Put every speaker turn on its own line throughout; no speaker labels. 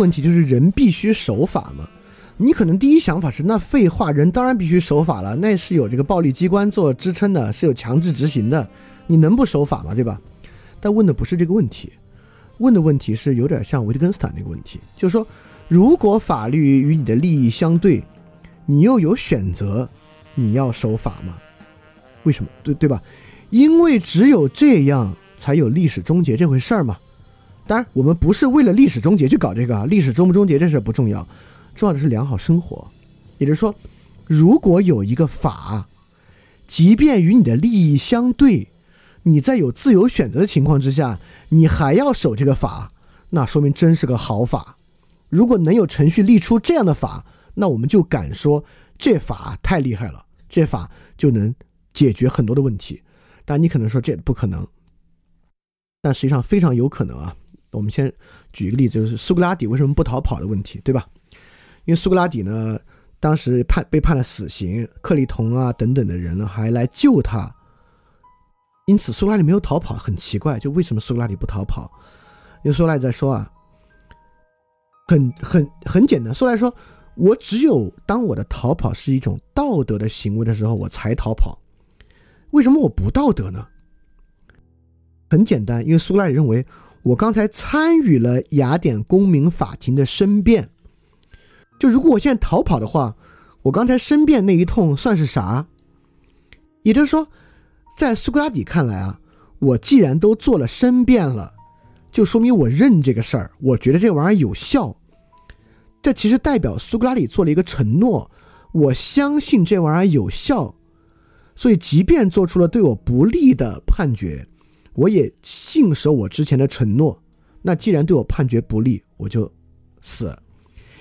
问题就是人必须守法吗？你可能第一想法是，那废话，人当然必须守法了，那是有这个暴力机关做支撑的，是有强制执行的，你能不守法吗？对吧？但问的不是这个问题，问的问题是有点像维特根斯坦那个问题，就是说，如果法律与你的利益相对，你又有选择，你要守法吗？为什么？对对吧？因为只有这样才有历史终结这回事儿嘛。当然，我们不是为了历史终结去搞这个啊，历史终不终结这事不重要。重要的是良好生活，也就是说，如果有一个法，即便与你的利益相对，你在有自由选择的情况之下，你还要守这个法，那说明真是个好法。如果能有程序立出这样的法，那我们就敢说这法太厉害了，这法就能解决很多的问题。但你可能说这不可能，但实际上非常有可能啊。我们先举一个例子，就是苏格拉底为什么不逃跑的问题，对吧？因为苏格拉底呢，当时判被判了死刑，克里同啊等等的人呢还来救他，因此苏格拉底没有逃跑，很奇怪，就为什么苏格拉底不逃跑？因为苏格拉底在说啊，很很很简单，苏格拉底说，我只有当我的逃跑是一种道德的行为的时候，我才逃跑。为什么我不道德呢？很简单，因为苏格拉底认为，我刚才参与了雅典公民法庭的申辩。就如果我现在逃跑的话，我刚才申辩那一通算是啥？也就是说，在苏格拉底看来啊，我既然都做了申辩了，就说明我认这个事儿，我觉得这玩意儿有效。这其实代表苏格拉底做了一个承诺，我相信这玩意儿有效，所以即便做出了对我不利的判决，我也信守我之前的承诺。那既然对我判决不利，我就死。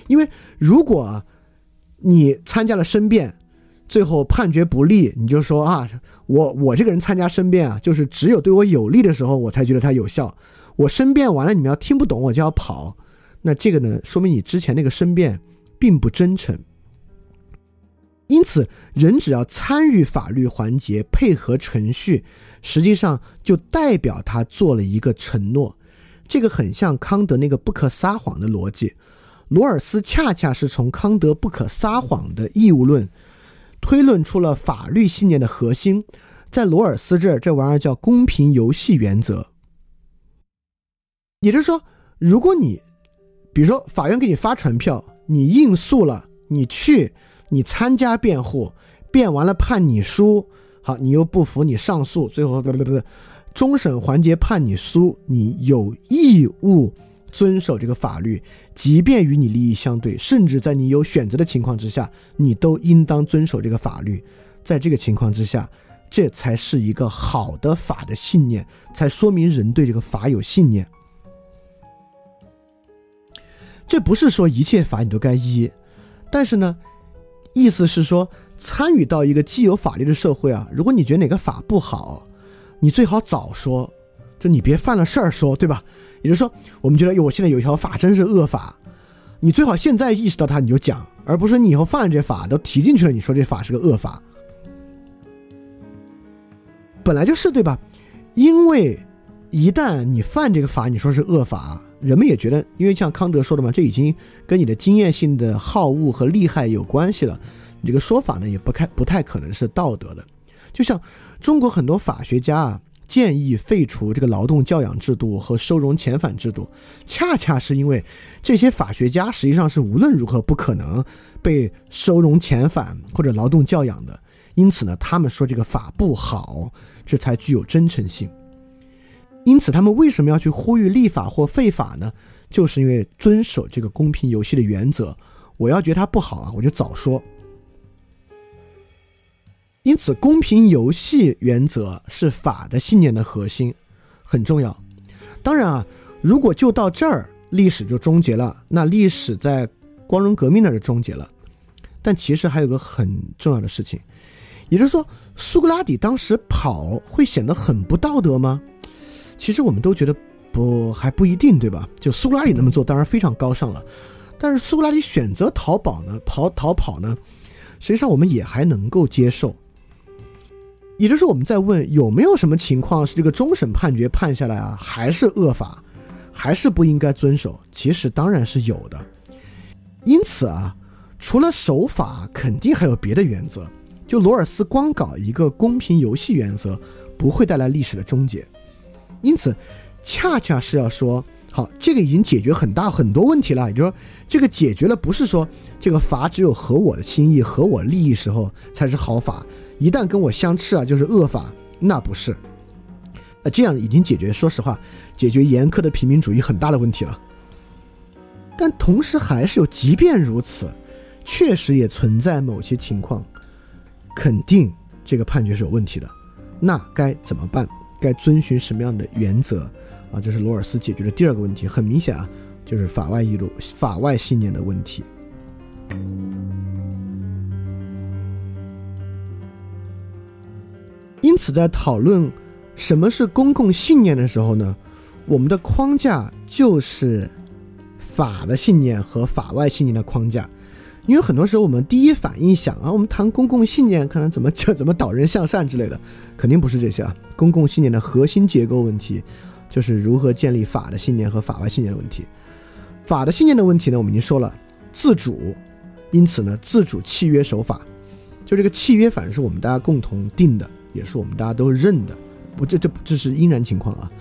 因为如果你参加了申辩，最后判决不利，你就说啊，我我这个人参加申辩啊，就是只有对我有利的时候，我才觉得它有效。我申辩完了，你们要听不懂，我就要跑。那这个呢，说明你之前那个申辩并不真诚。因此，人只要参与法律环节，配合程序，实际上就代表他做了一个承诺。这个很像康德那个不可撒谎的逻辑。罗尔斯恰恰是从康德不可撒谎的义务论推论出了法律信念的核心，在罗尔斯这儿，这玩意儿叫公平游戏原则。也就是说，如果你，比如说法院给你发传票，你应诉了，你去，你参加辩护，辩完了判你输，好，你又不服，你上诉，最后不不不，终审环节判你输，你有义务。遵守这个法律，即便与你利益相对，甚至在你有选择的情况之下，你都应当遵守这个法律。在这个情况之下，这才是一个好的法的信念，才说明人对这个法有信念。这不是说一切法你都该依，但是呢，意思是说，参与到一个既有法律的社会啊，如果你觉得哪个法不好，你最好早说，就你别犯了事儿说，对吧？也就是说，我们觉得，哟，我现在有一条法真是恶法，你最好现在意识到它，你就讲，而不是你以后犯了这法都提进去了，你说这法是个恶法，本来就是对吧？因为一旦你犯这个法，你说是恶法，人们也觉得，因为像康德说的嘛，这已经跟你的经验性的好恶和利害有关系了，你这个说法呢，也不太不太可能是道德的，就像中国很多法学家啊。建议废除这个劳动教养制度和收容遣返制度，恰恰是因为这些法学家实际上是无论如何不可能被收容遣返或者劳动教养的，因此呢，他们说这个法不好，这才具有真诚性。因此，他们为什么要去呼吁立法或废法呢？就是因为遵守这个公平游戏的原则。我要觉得它不好啊，我就早说。因此，公平游戏原则是法的信念的核心，很重要。当然啊，如果就到这儿，历史就终结了，那历史在光荣革命那儿就终结了。但其实还有个很重要的事情，也就是说，苏格拉底当时跑会显得很不道德吗？其实我们都觉得不，还不一定，对吧？就苏格拉底那么做，当然非常高尚了。但是苏格拉底选择逃跑呢？跑逃跑呢？实际上我们也还能够接受。也就是我们在问有没有什么情况是这个终审判决判下来啊，还是恶法，还是不应该遵守？其实当然是有的。因此啊，除了守法，肯定还有别的原则。就罗尔斯光搞一个公平游戏原则，不会带来历史的终结。因此，恰恰是要说，好，这个已经解决很大很多问题了。也就是说，这个解决了，不是说这个法只有合我的心意、合我利益时候才是好法，一旦跟我相斥啊，就是恶法，那不是。呃，这样已经解决，说实话，解决严苛的平民主义很大的问题了。但同时还是有，即便如此，确实也存在某些情况。肯定这个判决是有问题的，那该怎么办？该遵循什么样的原则啊？这是罗尔斯解决的第二个问题。很明显啊，就是法外义路、法外信念的问题。因此，在讨论什么是公共信念的时候呢，我们的框架就是法的信念和法外信念的框架。因为很多时候我们第一反应想啊，我们谈公共信念，可能怎么就怎么导人向善之类的，肯定不是这些啊。公共信念的核心结构问题，就是如何建立法的信念和法外信念的问题。法的信念的问题呢，我们已经说了，自主，因此呢，自主契约守法，就这个契约，反正是我们大家共同定的，也是我们大家都认的，不，这这这是应然情况啊。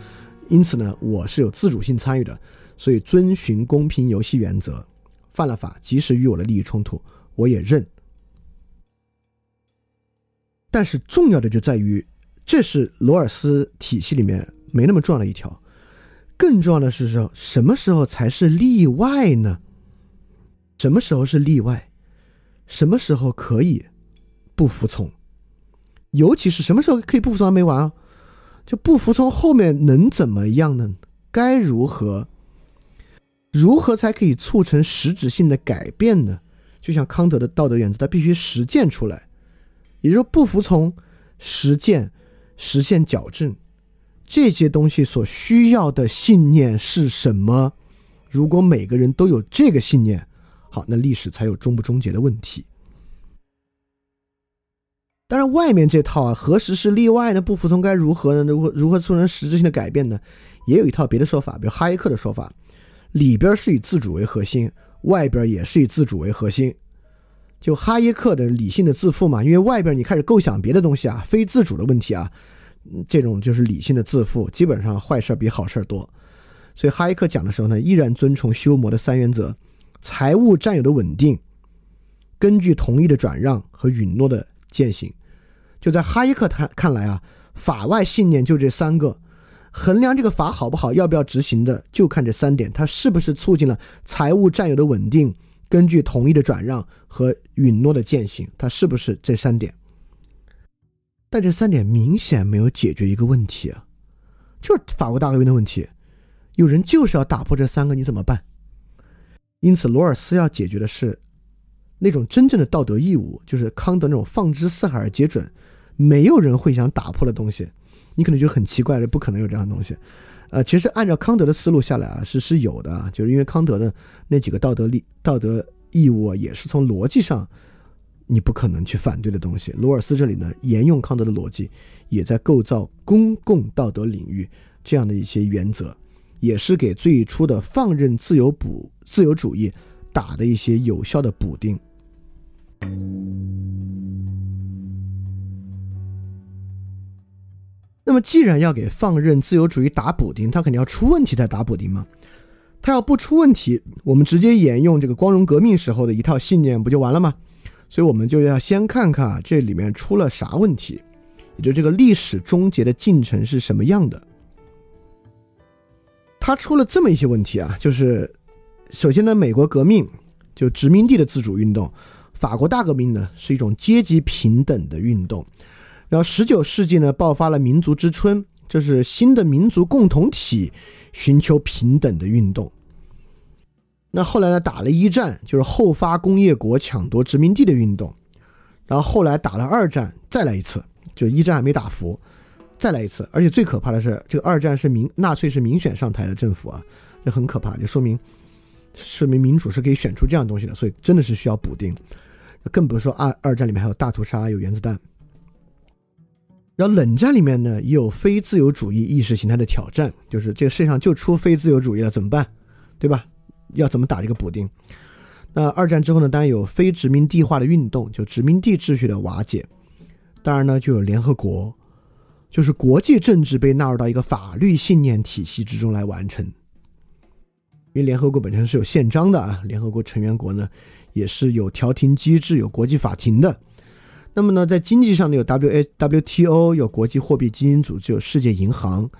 因此呢，我是有自主性参与的，所以遵循公平游戏原则。犯了法，即使与我的利益冲突，我也认。但是重要的就在于，这是罗尔斯体系里面没那么重要的一条。更重要的是说，什么时候才是例外呢？什么时候是例外？什么时候可以不服从？尤其是什么时候可以不服从还没完啊？就不服从后面能怎么样呢？该如何？如何才可以促成实质性的改变呢？就像康德的道德原则，它必须实践出来。也就是说，不服从、实践、实现矫正这些东西所需要的信念是什么？如果每个人都有这个信念，好，那历史才有终不终结的问题。当然，外面这套啊，何时是例外呢？不服从该如何呢？如何如何促成实质性的改变呢？也有一套别的说法，比如哈耶克的说法。里边是以自主为核心，外边也是以自主为核心。就哈耶克的理性的自负嘛，因为外边你开始构想别的东西啊，非自主的问题啊，这种就是理性的自负，基本上坏事比好事多。所以哈耶克讲的时候呢，依然遵从修谟的三原则：财务占有的稳定，根据同意的转让和允诺的践行。就在哈耶克看看来啊，法外信念就这三个。衡量这个法好不好，要不要执行的，就看这三点：它是不是促进了财务占有的稳定，根据同意的转让和允诺的践行，它是不是这三点？但这三点明显没有解决一个问题啊，就是法国大革命的问题。有人就是要打破这三个，你怎么办？因此，罗尔斯要解决的是那种真正的道德义务，就是康德那种放之四海而皆准，没有人会想打破的东西。你可能觉得很奇怪这，不可能有这样的东西，呃，其实按照康德的思路下来啊，是是有的啊，就是因为康德的那几个道德利道德义务也是从逻辑上你不可能去反对的东西。罗尔斯这里呢，沿用康德的逻辑，也在构造公共道德领域这样的一些原则，也是给最初的放任自由补自由主义打的一些有效的补丁。那么，既然要给放任自由主义打补丁，他肯定要出问题才打补丁嘛。他要不出问题，我们直接沿用这个光荣革命时候的一套信念不就完了吗？所以，我们就要先看看这里面出了啥问题，也就这个历史终结的进程是什么样的。他出了这么一些问题啊，就是首先呢，美国革命就殖民地的自主运动，法国大革命呢是一种阶级平等的运动。然后，十九世纪呢，爆发了民族之春，就是新的民族共同体寻求平等的运动。那后来呢，打了一战，就是后发工业国抢夺殖民地的运动。然后后来打了二战，再来一次，就一战还没打服，再来一次。而且最可怕的是，这个二战是民纳粹是民选上台的政府啊，这很可怕，就说明说明民主是可以选出这样东西的，所以真的是需要补丁。更不是说二二战里面还有大屠杀，有原子弹。然后冷战里面呢，也有非自由主义意识形态的挑战，就是这个世界上就出非自由主义了，怎么办？对吧？要怎么打这个补丁？那二战之后呢，当然有非殖民地化的运动，就殖民地秩序的瓦解。当然呢，就有联合国，就是国际政治被纳入到一个法律信念体系之中来完成。因为联合国本身是有宪章的啊，联合国成员国呢也是有调停机制、有国际法庭的。那么呢，在经济上呢，有 W A W T O，有国际货币基金组织，有世界银行，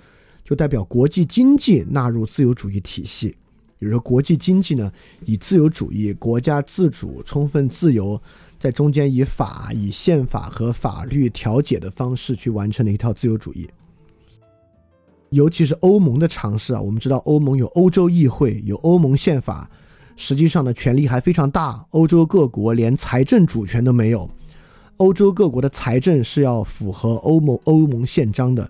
就代表国际经济纳入自由主义体系。比如说，国际经济呢，以自由主义、国家自主、充分自由，在中间以法、以宪法和法律调解的方式去完成了一套自由主义。尤其是欧盟的尝试啊，我们知道欧盟有欧洲议会，有欧盟宪法，实际上呢，权力还非常大。欧洲各国连财政主权都没有，欧洲各国的财政是要符合欧盟欧盟宪章的。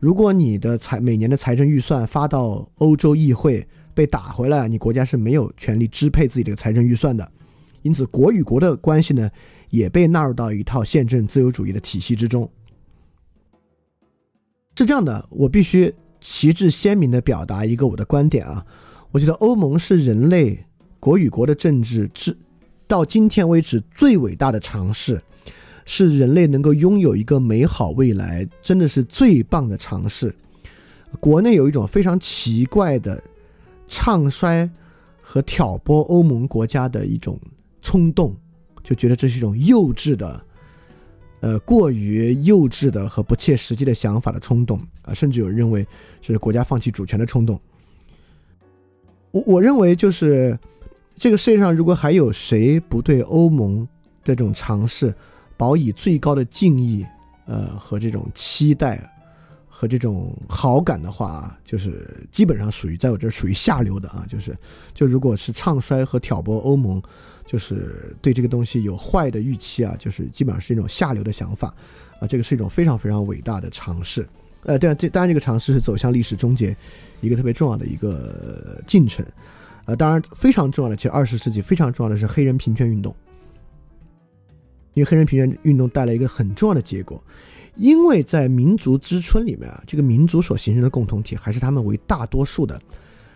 如果你的财每年的财政预算发到欧洲议会，被打回来，你国家是没有权利支配自己的财政预算的，因此国与国的关系呢，也被纳入到一套宪政自由主义的体系之中。是这样的，我必须旗帜鲜明的表达一个我的观点啊，我觉得欧盟是人类国与国的政治至到今天为止最伟大的尝试，是人类能够拥有一个美好未来，真的是最棒的尝试。国内有一种非常奇怪的。唱衰和挑拨欧盟国家的一种冲动，就觉得这是一种幼稚的，呃，过于幼稚的和不切实际的想法的冲动啊，甚至有人认为是国家放弃主权的冲动。我我认为就是这个世界上如果还有谁不对欧盟的这种尝试保以最高的敬意，呃，和这种期待。和这种好感的话，就是基本上属于在我这属于下流的啊，就是就如果是唱衰和挑拨欧盟，就是对这个东西有坏的预期啊，就是基本上是一种下流的想法啊，这个是一种非常非常伟大的尝试，呃，对，这当然这个尝试是走向历史终结一个特别重要的一个进程，呃，当然非常重要的，其实二十世纪非常重要的是黑人平权运动，因为黑人平权运动带来一个很重要的结果。因为在民族之春里面啊，这个民族所形成的共同体还是他们为大多数的。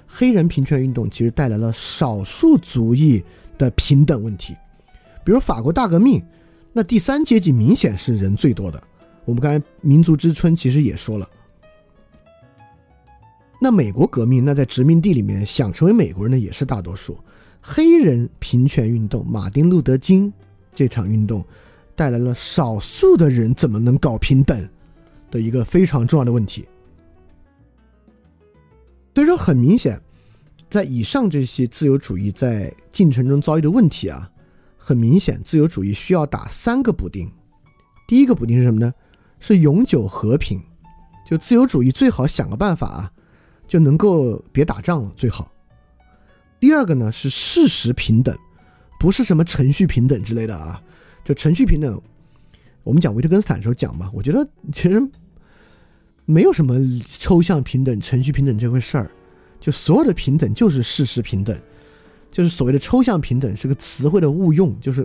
黑人平权运动其实带来了少数族裔的平等问题，比如法国大革命，那第三阶级明显是人最多的。我们刚才民族之春其实也说了，那美国革命，那在殖民地里面想成为美国人的也是大多数。黑人平权运动，马丁路德金这场运动。带来了少数的人怎么能搞平等的一个非常重要的问题。所以说，很明显，在以上这些自由主义在进程中遭遇的问题啊，很明显，自由主义需要打三个补丁。第一个补丁是什么呢？是永久和平。就自由主义最好想个办法啊，就能够别打仗了最好。第二个呢是事实平等，不是什么程序平等之类的啊。就程序平等，我们讲维特根斯坦的时候讲嘛，我觉得其实没有什么抽象平等、程序平等这回事儿，就所有的平等就是事实平等，就是所谓的抽象平等是个词汇的误用，就是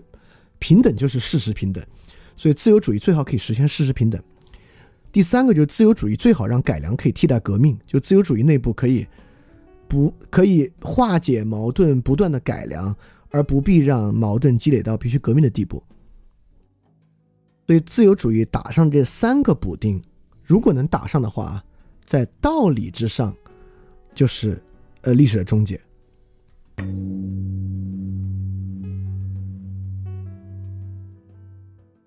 平等就是事实平等，所以自由主义最好可以实现事实平等。第三个就是自由主义最好让改良可以替代革命，就自由主义内部可以不可以化解矛盾，不断的改良，而不必让矛盾积累到必须革命的地步。所以，自由主义打上这三个补丁，如果能打上的话，在道理之上，就是呃历史的终结。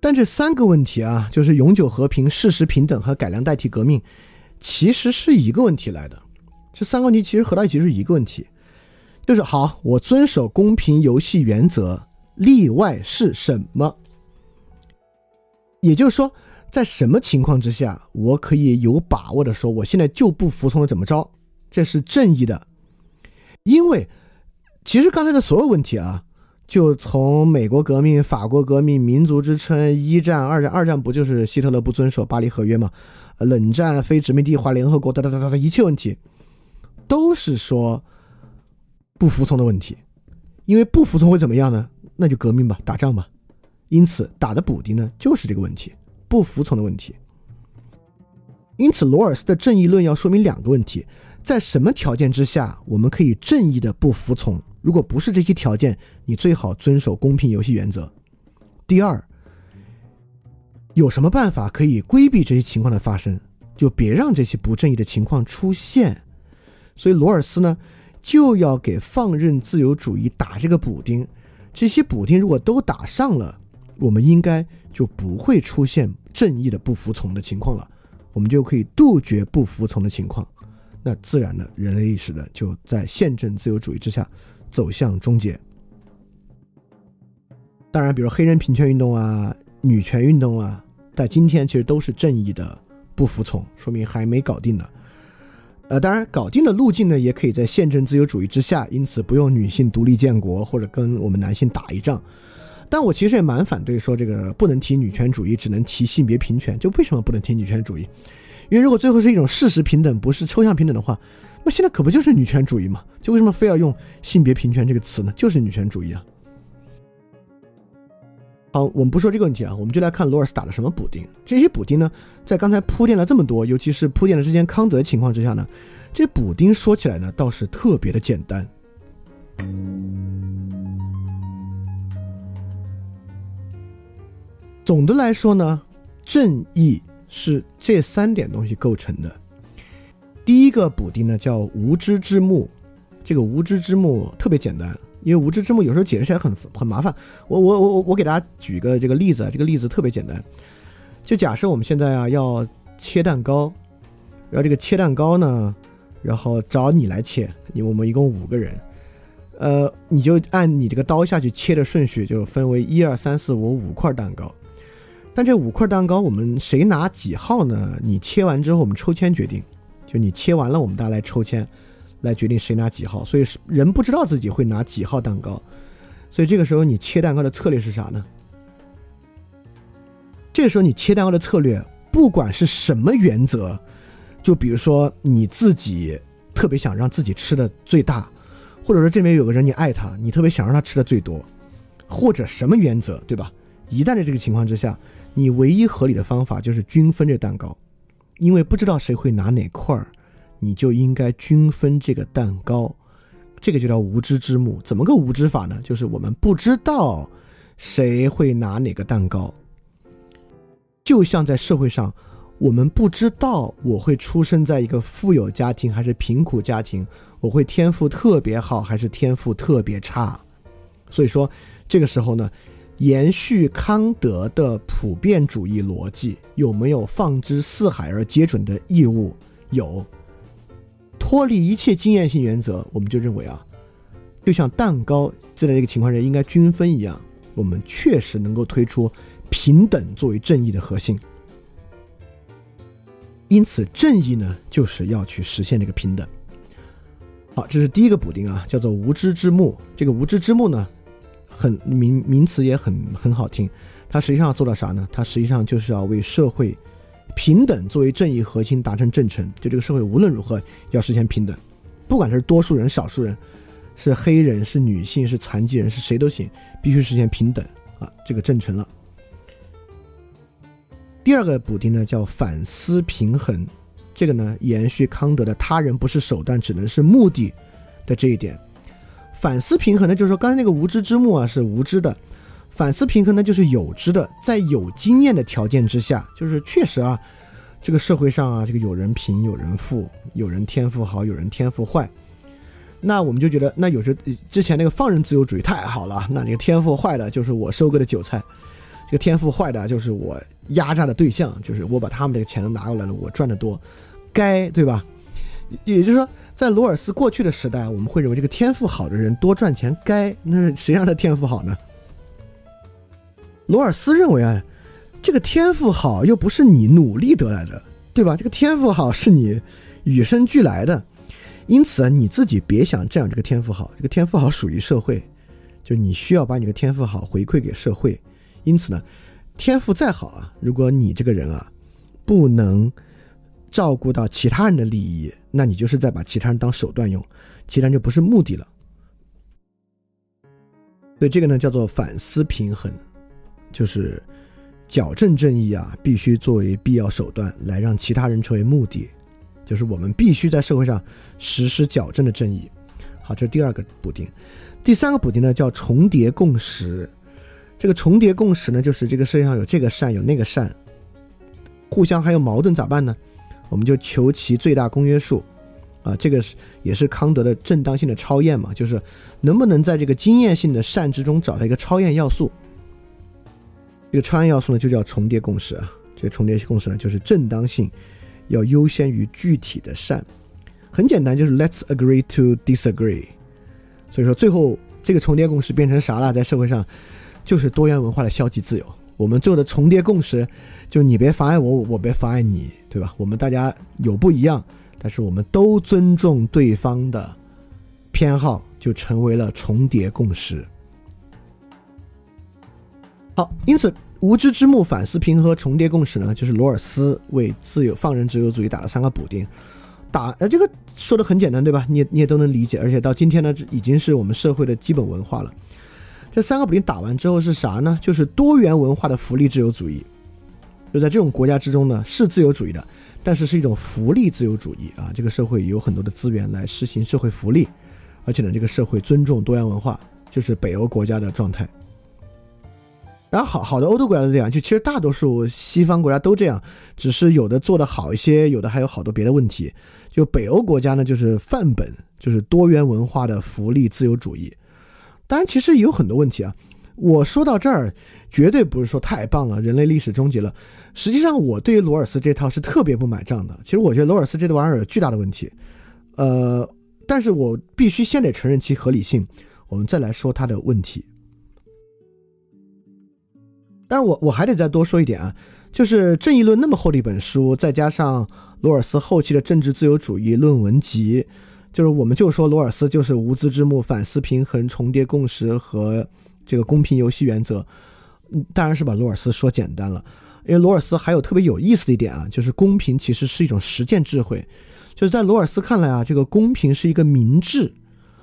但这三个问题啊，就是永久和平、事实平等和改良代替革命，其实是一个问题来的。这三个问题其实合到一起是一个问题，就是好，我遵守公平游戏原则，例外是什么？也就是说，在什么情况之下，我可以有把握的说，我现在就不服从了，怎么着？这是正义的。因为其实刚才的所有问题啊，就从美国革命、法国革命、民族之春、一战、二战，二战不就是希特勒不遵守巴黎合约吗？冷战、非殖民地化、联合国，哒哒哒哒的一切问题，都是说不服从的问题。因为不服从会怎么样呢？那就革命吧，打仗吧。因此，打的补丁呢，就是这个问题，不服从的问题。因此，罗尔斯的正义论要说明两个问题：在什么条件之下，我们可以正义的不服从？如果不是这些条件，你最好遵守公平游戏原则。第二，有什么办法可以规避这些情况的发生？就别让这些不正义的情况出现。所以，罗尔斯呢，就要给放任自由主义打这个补丁。这些补丁如果都打上了，我们应该就不会出现正义的不服从的情况了。我们就可以杜绝不服从的情况，那自然的人类历史的就在宪政自由主义之下走向终结。当然，比如黑人平权运动啊、女权运动啊，在今天其实都是正义的不服从，说明还没搞定呢。呃，当然，搞定的路径呢，也可以在宪政自由主义之下，因此不用女性独立建国或者跟我们男性打一仗。但我其实也蛮反对说这个不能提女权主义，只能提性别平权。就为什么不能提女权主义？因为如果最后是一种事实平等，不是抽象平等的话，那现在可不就是女权主义嘛？就为什么非要用性别平权这个词呢？就是女权主义啊。好，我们不说这个问题啊，我们就来看罗尔斯打了什么补丁。这些补丁呢，在刚才铺垫了这么多，尤其是铺垫了之前康德的情况之下呢，这补丁说起来呢，倒是特别的简单。总的来说呢，正义是这三点东西构成的。第一个补丁呢叫无知之幕，这个无知之幕特别简单，因为无知之幕有时候解释起来很很麻烦。我我我我给大家举个这个例子啊，这个例子特别简单。就假设我们现在啊要切蛋糕，然后这个切蛋糕呢，然后找你来切，你我们一共五个人，呃，你就按你这个刀下去切的顺序，就分为一二三四五五块蛋糕。但这五块蛋糕，我们谁拿几号呢？你切完之后，我们抽签决定。就你切完了，我们大家来抽签，来决定谁拿几号。所以人不知道自己会拿几号蛋糕，所以这个时候你切蛋糕的策略是啥呢？这个时候你切蛋糕的策略，不管是什么原则，就比如说你自己特别想让自己吃的最大，或者说这边有个人你爱他，你特别想让他吃的最多，或者什么原则，对吧？一旦在这个情况之下。你唯一合理的方法就是均分这蛋糕，因为不知道谁会拿哪块儿，你就应该均分这个蛋糕，这个就叫无知之幕。怎么个无知法呢？就是我们不知道谁会拿哪个蛋糕，就像在社会上，我们不知道我会出生在一个富有家庭还是贫苦家庭，我会天赋特别好还是天赋特别差，所以说这个时候呢。延续康德的普遍主义逻辑，有没有放之四海而皆准的义务？有。脱离一切经验性原则，我们就认为啊，就像蛋糕这样一个情况下应该均分一样，我们确实能够推出平等作为正义的核心。因此，正义呢，就是要去实现这个平等。好，这是第一个补丁啊，叫做无知之幕。这个无知之幕呢？很名名词也很很好听，它实际上要做到啥呢？它实际上就是要为社会平等作为正义核心达成正成。就这个社会无论如何要实现平等，不管是多数人、少数人，是黑人、是女性、是残疾人，是谁都行，必须实现平等啊！这个正成了。第二个补丁呢叫反思平衡，这个呢延续康德的他人不是手段，只能是目的的这一点。反思平衡呢，就是说刚才那个无知之幕啊是无知的，反思平衡呢就是有知的，在有经验的条件之下，就是确实啊，这个社会上啊，这个有人贫有人富，有人天赋好，有人天赋坏，那我们就觉得，那有时之前那个放任自由主义太好了，那这个天赋坏的就是我收割的韭菜，这个天赋坏的就是我压榨的对象，就是我把他们这个钱都拿过来了，我赚的多，该对吧？也就是说。在罗尔斯过去的时代，我们会认为这个天赋好的人多赚钱该，那谁让他天赋好呢？罗尔斯认为啊，这个天赋好又不是你努力得来的，对吧？这个天赋好是你与生俱来的，因此啊，你自己别想占有，这个天赋好，这个天赋好属于社会，就你需要把你的天赋好回馈给社会。因此呢，天赋再好啊，如果你这个人啊，不能。照顾到其他人的利益，那你就是在把其他人当手段用，其他人就不是目的了。所以这个呢叫做反思平衡，就是矫正正义啊，必须作为必要手段来让其他人成为目的，就是我们必须在社会上实施矫正的正义。好，这是第二个补丁。第三个补丁呢，叫重叠共识。这个重叠共识呢，就是这个世界上有这个善，有那个善，互相还有矛盾咋办呢？我们就求其最大公约数。啊，这个是也是康德的正当性的超验嘛，就是能不能在这个经验性的善之中找到一个超验要素。这个超验要素呢，就叫重叠共识啊。这个重叠共识呢，就是正当性要优先于具体的善。很简单，就是 Let's agree to disagree。所以说，最后这个重叠共识变成啥了？在社会上，就是多元文化的消极自由。我们做的重叠共识，就你别妨碍我，我别妨碍你，对吧？我们大家有不一样。但是我们都尊重对方的偏好，就成为了重叠共识。好，因此无知之幕、反思平和、重叠共识呢，就是罗尔斯为自由放任自由主义打了三个补丁。打呃，这个说的很简单，对吧？你也你也都能理解。而且到今天呢，已经是我们社会的基本文化了。这三个补丁打完之后是啥呢？就是多元文化的福利自由主义。就在这种国家之中呢，是自由主义的。但是是一种福利自由主义啊，这个社会有很多的资源来实行社会福利，而且呢，这个社会尊重多元文化，就是北欧国家的状态。然后好好的欧洲国家都这样，就其实大多数西方国家都这样，只是有的做的好一些，有的还有好多别的问题。就北欧国家呢，就是范本，就是多元文化的福利自由主义。当然，其实也有很多问题啊。我说到这儿，绝对不是说太棒了，人类历史终结了。实际上，我对于罗尔斯这套是特别不买账的。其实，我觉得罗尔斯这玩意儿有巨大的问题，呃，但是我必须先得承认其合理性，我们再来说他的问题。但是我我还得再多说一点啊，就是《正义论》那么厚的一本书，再加上罗尔斯后期的政治自由主义论文集，就是我们就说罗尔斯就是无知之幕、反思平衡、重叠共识和这个公平游戏原则，当然是把罗尔斯说简单了。因为罗尔斯还有特别有意思的一点啊，就是公平其实是一种实践智慧，就是在罗尔斯看来啊，这个公平是一个明智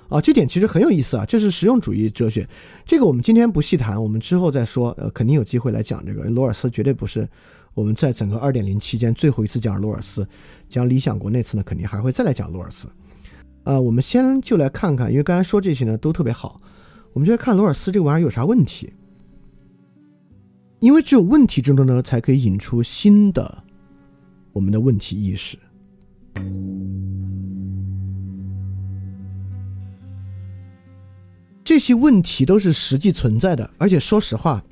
啊，这点其实很有意思啊，这是实用主义哲学。这个我们今天不细谈，我们之后再说，呃，肯定有机会来讲这个。罗尔斯绝对不是我们在整个二点零期间最后一次讲罗尔斯，讲理想国那次呢，肯定还会再来讲罗尔斯。啊，我们先就来看看，因为刚才说这些呢都特别好，我们就来看罗尔斯这个玩意儿有啥问题。因为只有问题之中呢，才可以引出新的我们的问题意识。这些问题都是实际存在的，而且说实话，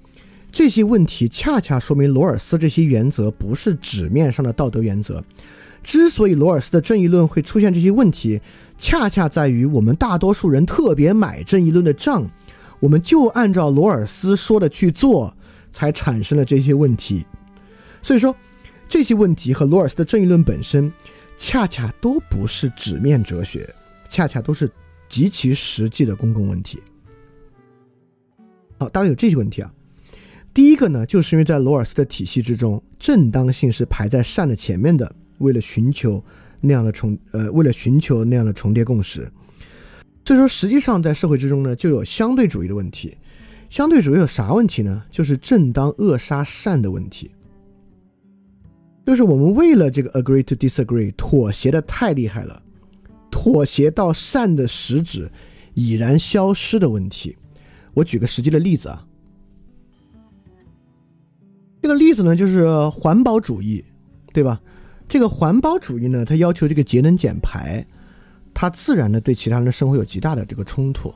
这些问题恰恰说明罗尔斯这些原则不是纸面上的道德原则。之所以罗尔斯的正义论会出现这些问题，恰恰在于我们大多数人特别买正义论的账，我们就按照罗尔斯说的去做。才产生了这些问题，所以说这些问题和罗尔斯的正义论本身，恰恰都不是纸面哲学，恰恰都是极其实际的公共问题。好，大概有这些问题啊。第一个呢，就是因为在罗尔斯的体系之中，正当性是排在善的前面的，为了寻求那样的重呃，为了寻求那样的重叠共识，所以说实际上在社会之中呢，就有相对主义的问题。相对主义有啥问题呢？就是正当扼杀善的问题，就是我们为了这个 agree to disagree 妥协的太厉害了，妥协到善的实质已然消失的问题。我举个实际的例子啊，这个例子呢就是环保主义，对吧？这个环保主义呢，它要求这个节能减排，它自然的对其他人的生活有极大的这个冲突。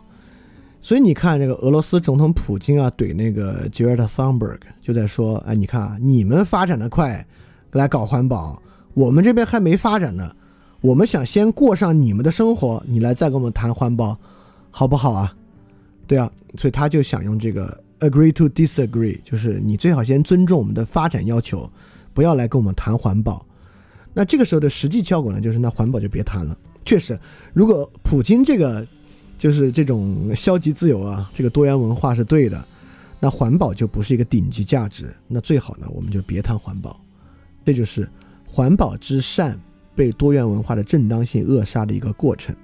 所以你看，这个俄罗斯总统普京啊，怼那个吉尔特·桑伯格，就在说：“哎，你看啊，你们发展的快，来搞环保，我们这边还没发展呢。我们想先过上你们的生活，你来再跟我们谈环保，好不好啊？对啊，所以他就想用这个 agree to disagree，就是你最好先尊重我们的发展要求，不要来跟我们谈环保。那这个时候的实际效果呢，就是那环保就别谈了。确实，如果普京这个。就是这种消极自由啊，这个多元文化是对的，那环保就不是一个顶级价值，那最好呢，我们就别谈环保，这就是环保之善被多元文化的正当性扼杀的一个过程。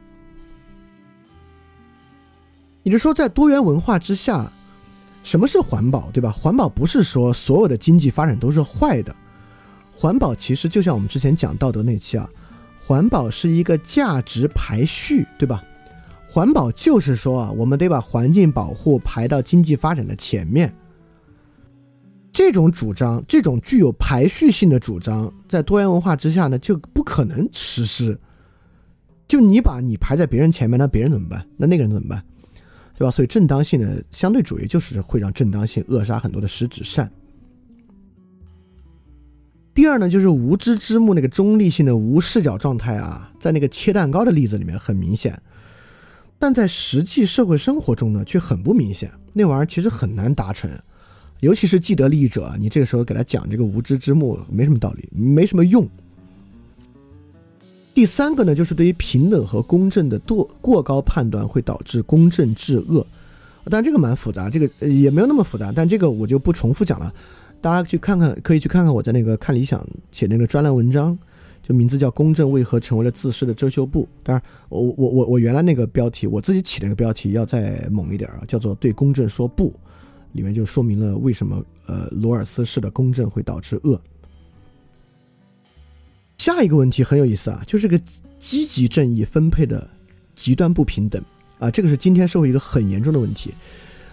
也就是说，在多元文化之下，什么是环保，对吧？环保不是说所有的经济发展都是坏的，环保其实就像我们之前讲道德那期啊，环保是一个价值排序，对吧？环保就是说啊，我们得把环境保护排到经济发展的前面。这种主张，这种具有排序性的主张，在多元文化之下呢，就不可能实施。就你把你排在别人前面，那别人怎么办？那那个人怎么办？对吧？所以正当性的相对主义就是会让正当性扼杀很多的实质善。第二呢，就是无知之幕那个中立性的无视角状态啊，在那个切蛋糕的例子里面很明显，但在实际社会生活中呢，却很不明显。那玩意儿其实很难达成，尤其是既得利益者，你这个时候给他讲这个无知之幕，没什么道理，没什么用。第三个呢，就是对于平等和公正的过过高判断会导致公正致恶，但这个蛮复杂，这个也没有那么复杂，但这个我就不重复讲了，大家去看看，可以去看看我在那个看理想写那个专栏文章，就名字叫《公正为何成为了自私的遮羞布》。当然，我我我我原来那个标题我自己起那个标题要再猛一点啊，叫做“对公正说不”，里面就说明了为什么呃罗尔斯式的公正会导致恶。下一个问题很有意思啊，就是个积极正义分配的极端不平等啊，这个是今天社会一个很严重的问题。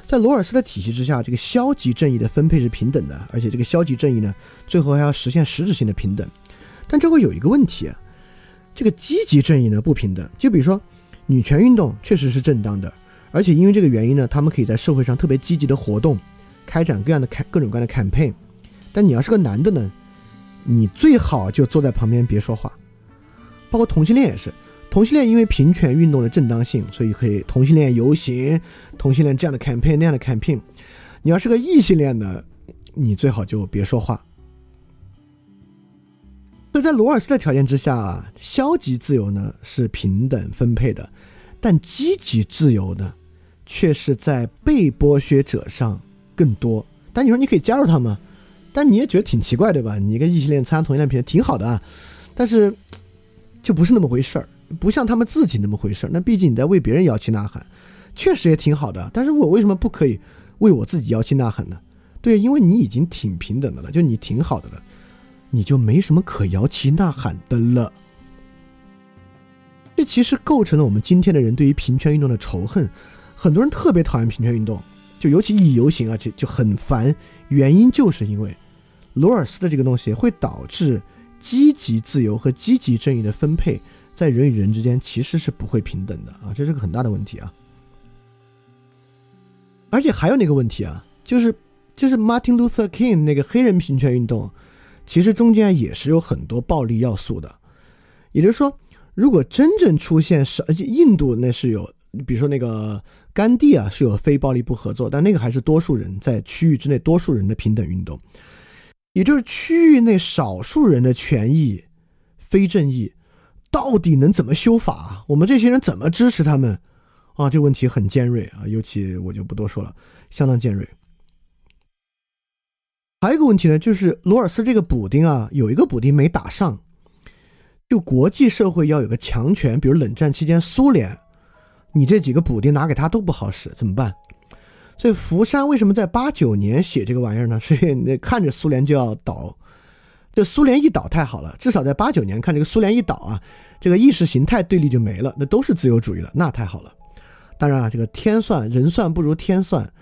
在罗尔斯的体系之下，这个消极正义的分配是平等的，而且这个消极正义呢，最后还要实现实质性的平等。但这会有一个问题啊，这个积极正义呢不平等。就比如说，女权运动确实是正当的，而且因为这个原因呢，他们可以在社会上特别积极的活动，开展各样的开各种各样的 campaign。但你要是个男的呢？你最好就坐在旁边别说话，包括同性恋也是。同性恋因为平权运动的正当性，所以可以同性恋游行、同性恋这样的 campaign 那样的 campaign。你要是个异性恋呢，你最好就别说话。所以在罗尔斯的条件之下，消极自由呢是平等分配的，但积极自由呢，却是在被剥削者上更多。但你说你可以加入他们？但你也觉得挺奇怪，对吧？你跟异性恋参加同性恋片挺好的啊，但是就不是那么回事儿，不像他们自己那么回事儿。那毕竟你在为别人摇旗呐喊，确实也挺好的。但是我为什么不可以为我自己摇旗呐喊呢？对，因为你已经挺平等的了，就你挺好的了，你就没什么可摇旗呐喊的了。这其实构成了我们今天的人对于平权运动的仇恨。很多人特别讨厌平权运动，就尤其以游行啊，就就很烦。原因就是因为。罗尔斯的这个东西会导致积极自由和积极正义的分配在人与人之间其实是不会平等的啊，这是个很大的问题啊。而且还有那个问题啊，就是就是 Martin Luther King 那个黑人平权运动，其实中间也是有很多暴力要素的。也就是说，如果真正出现是，而且印度那是有，比如说那个甘地啊是有非暴力不合作，但那个还是多数人在区域之内多数人的平等运动。也就是区域内少数人的权益非正义，到底能怎么修法？我们这些人怎么支持他们？啊，这个问题很尖锐啊，尤其我就不多说了，相当尖锐。还有一个问题呢，就是罗尔斯这个补丁啊，有一个补丁没打上，就国际社会要有个强权，比如冷战期间苏联，你这几个补丁拿给他都不好使，怎么办？所以福山为什么在八九年写这个玩意儿呢？是因为那看着苏联就要倒，这苏联一倒太好了，至少在八九年看这个苏联一倒啊，这个意识形态对立就没了，那都是自由主义了，那太好了。当然啊，这个天算人算不如天算，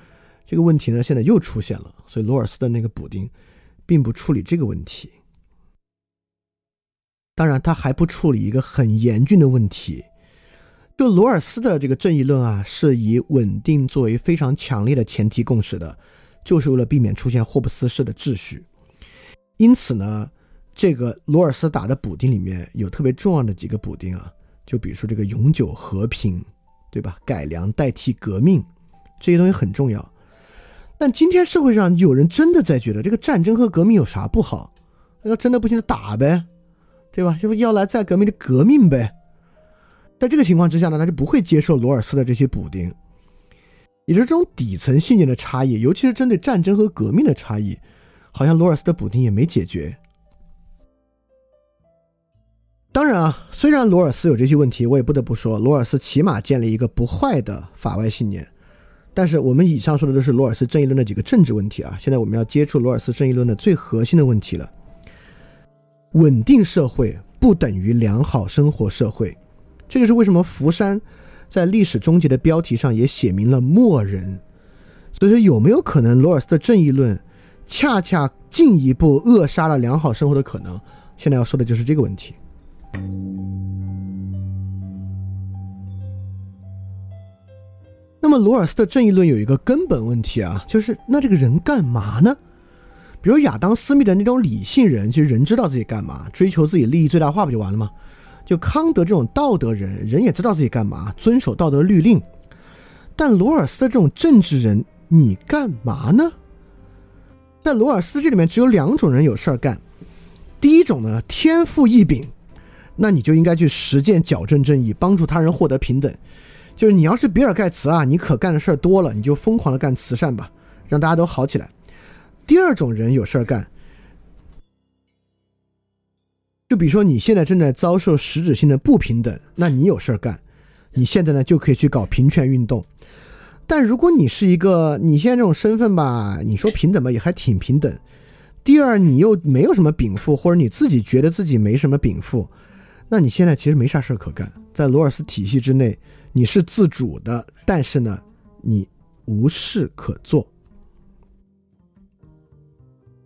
这个问题呢现在又出现了，所以罗尔斯的那个补丁并不处理这个问题。当然，他还不处理一个很严峻的问题。就罗尔斯的这个正义论啊，是以稳定作为非常强烈的前提共识的，就是为了避免出现霍布斯式的秩序。因此呢，这个罗尔斯打的补丁里面有特别重要的几个补丁啊，就比如说这个永久和平，对吧？改良代替革命，这些东西很重要。但今天社会上有人真的在觉得这个战争和革命有啥不好？要真的不行就打呗，对吧？要不要来再革命就革命呗。在这个情况之下呢，他就不会接受罗尔斯的这些补丁，也就是这种底层信念的差异，尤其是针对战争和革命的差异，好像罗尔斯的补丁也没解决。当然啊，虽然罗尔斯有这些问题，我也不得不说，罗尔斯起码建立一个不坏的法外信念，但是我们以上说的都是罗尔斯正义论的几个政治问题啊，现在我们要接触罗尔斯正义论的最核心的问题了。稳定社会不等于良好生活社会，这就是为什么福山在历史终结的标题上也写明了末人。所以说，有没有可能罗尔斯的正义论恰恰进一步扼杀了良好生活的可能？现在要说的就是这个问题。那么，罗尔斯的正义论有一个根本问题啊，就是那这个人干嘛呢？比如亚当·斯密的那种理性人，其实人知道自己干嘛，追求自己利益最大化不就完了吗？就康德这种道德人，人也知道自己干嘛，遵守道德律令。但罗尔斯的这种政治人，你干嘛呢？在罗尔斯这里面，只有两种人有事儿干。第一种呢，天赋异禀，那你就应该去实践矫正正义，帮助他人获得平等。就是你要是比尔盖茨啊，你可干的事儿多了，你就疯狂的干慈善吧，让大家都好起来。第二种人有事儿干，就比如说你现在正在遭受实质性的不平等，那你有事儿干，你现在呢就可以去搞平权运动。但如果你是一个你现在这种身份吧，你说平等吧，也还挺平等。第二，你又没有什么禀赋，或者你自己觉得自己没什么禀赋，那你现在其实没啥事儿可干。在罗尔斯体系之内，你是自主的，但是呢，你无事可做。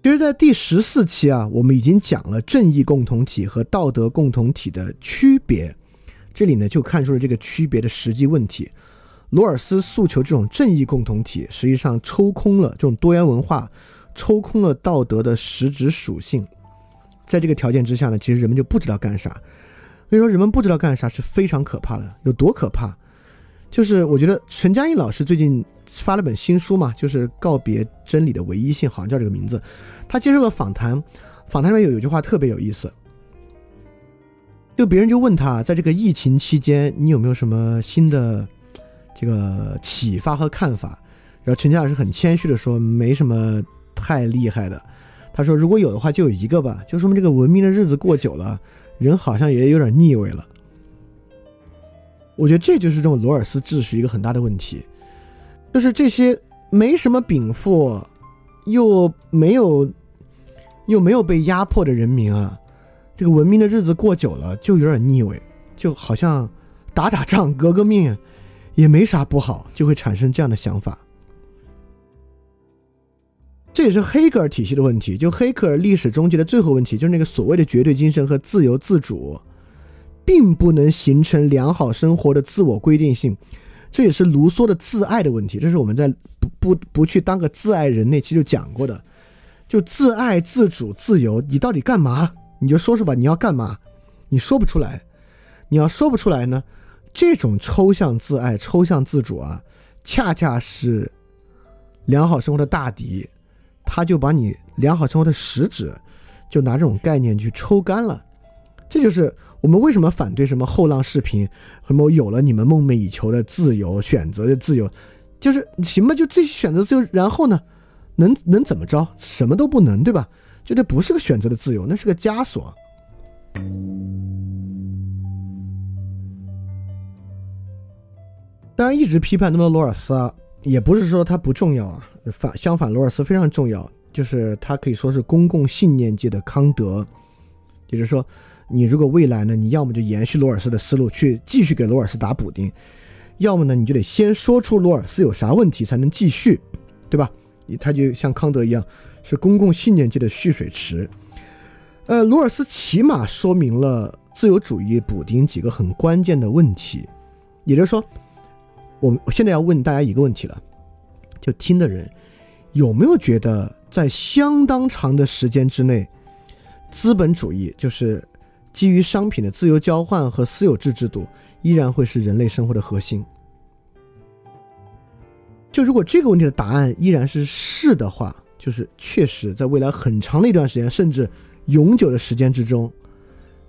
其实，在第十四期啊，我们已经讲了正义共同体和道德共同体的区别，这里呢就看出了这个区别的实际问题。罗尔斯诉求这种正义共同体，实际上抽空了这种多元文化，抽空了道德的实质属性。在这个条件之下呢，其实人们就不知道干啥。所以说，人们不知道干啥是非常可怕的。有多可怕？就是我觉得陈嘉映老师最近发了本新书嘛，就是《告别真理的唯一性》，好像叫这个名字。他接受了访谈，访谈里有有句话特别有意思，就别人就问他，在这个疫情期间，你有没有什么新的？这个启发和看法，然后陈佳老师很谦虚的说，没什么太厉害的。他说，如果有的话，就有一个吧，就说明这个文明的日子过久了，人好像也有点腻味了。我觉得这就是这种罗尔斯秩序一个很大的问题，就是这些没什么禀赋，又没有又没有被压迫的人民啊，这个文明的日子过久了，就有点腻味，就好像打打仗革革命。也没啥不好，就会产生这样的想法。这也是黑格尔体系的问题。就黑格尔历史终结的最后问题，就是那个所谓的绝对精神和自由自主，并不能形成良好生活的自我规定性。这也是卢梭的自爱的问题。这是我们在不不不去当个自爱人那期就讲过的。就自爱、自主、自由，你到底干嘛？你就说说吧，你要干嘛？你说不出来。你要说不出来呢？这种抽象自爱、抽象自主啊，恰恰是良好生活的大敌，他就把你良好生活的实质，就拿这种概念去抽干了。这就是我们为什么反对什么后浪视频，什么有了你们梦寐以求的自由选择的自由，就是行吧，就自己选择自由，然后呢，能能怎么着？什么都不能，对吧？就这不是个选择的自由，那是个枷锁。当然，一直批判那么多罗尔斯啊，也不是说他不重要啊，反相反，罗尔斯非常重要，就是他可以说是公共信念界的康德。也就是说，你如果未来呢，你要么就延续罗尔斯的思路，去继续给罗尔斯打补丁；要么呢，你就得先说出罗尔斯有啥问题，才能继续，对吧？他就像康德一样，是公共信念界的蓄水池。呃，罗尔斯起码说明了自由主义补丁几个很关键的问题，也就是说。我我现在要问大家一个问题了，就听的人有没有觉得，在相当长的时间之内，资本主义就是基于商品的自由交换和私有制制度，依然会是人类生活的核心？就如果这个问题的答案依然是是的话，就是确实在未来很长的一段时间，甚至永久的时间之中，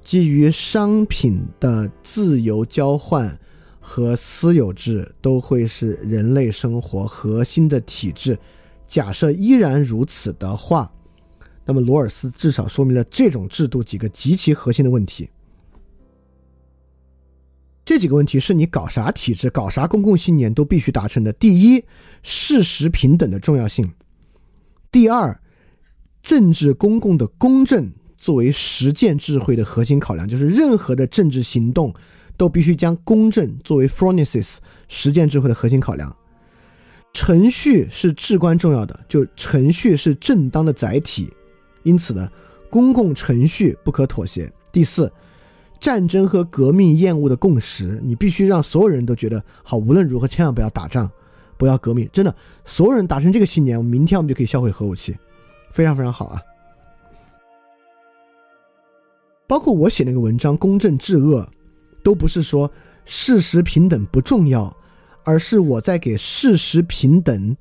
基于商品的自由交换。和私有制都会是人类生活核心的体制。假设依然如此的话，那么罗尔斯至少说明了这种制度几个极其核心的问题。这几个问题是你搞啥体制、搞啥公共信念都必须达成的。第一，事实平等的重要性；第二，政治公共的公正作为实践智慧的核心考量，就是任何的政治行动都必须将公正作为 f r o n e s i s 实践智慧的核心考量。程序是至关重要的，就程序是正当的载体，因此呢，公共程序不可妥协。第四。战争和革命厌恶的共识，你必须让所有人都觉得好。无论如何，千万不要打仗，不要革命。真的，所有人达成这个信念，我们明天我们就可以销毁核武器，非常非常好啊！包括我写那个文章《公正治恶》，都不是说事实平等不重要，而是我在给事实平等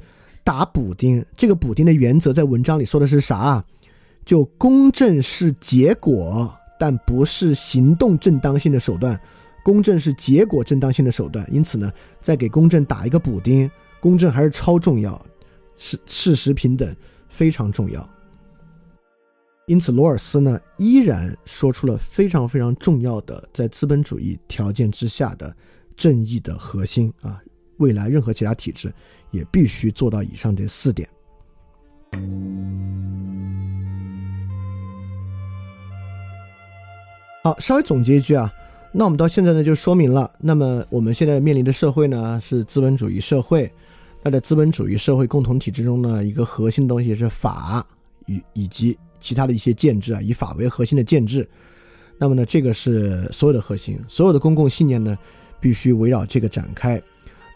打补丁。这个补丁的原则在文章里说的是啥？啊就公正是结果。但不是行动正当性的手段，公正是结果正当性的手段。因此呢，再给公正打一个补丁，公正还是超重要，事事实平等非常重要。因此，罗尔斯呢依然说出了非常非常重要的，在资本主义条件之下的正义的核心啊，未来任何其他体制也必须做到以上这四点。好，稍微总结一句啊，那我们到现在呢就说明了，那么我们现在面临的社会呢是资本主义社会，那在资本主义社会共同体之中呢，一个核心的东西是法与以及其他的一些建制啊，以法为核心的建制，那么呢这个是所有的核心，所有的公共信念呢必须围绕这个展开，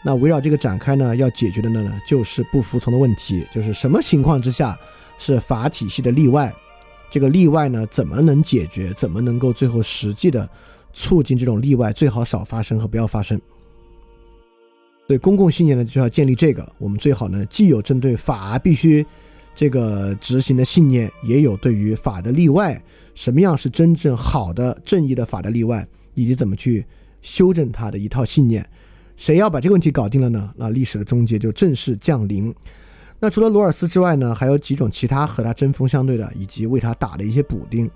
那围绕这个展开呢要解决的呢就是不服从的问题，就是什么情况之下是法体系的例外。这个例外呢，怎么能解决？怎么能够最后实际的促进这种例外最好少发生和不要发生？对公共信念呢，就要建立这个。我们最好呢，既有针对法必须这个执行的信念，也有对于法的例外，什么样是真正好的正义的法的例外，以及怎么去修正它的一套信念。谁要把这个问题搞定了呢？那历史的终结就正式降临。那除了罗尔斯之外呢，还有几种其他和他针锋相对的，以及为他打的一些补丁。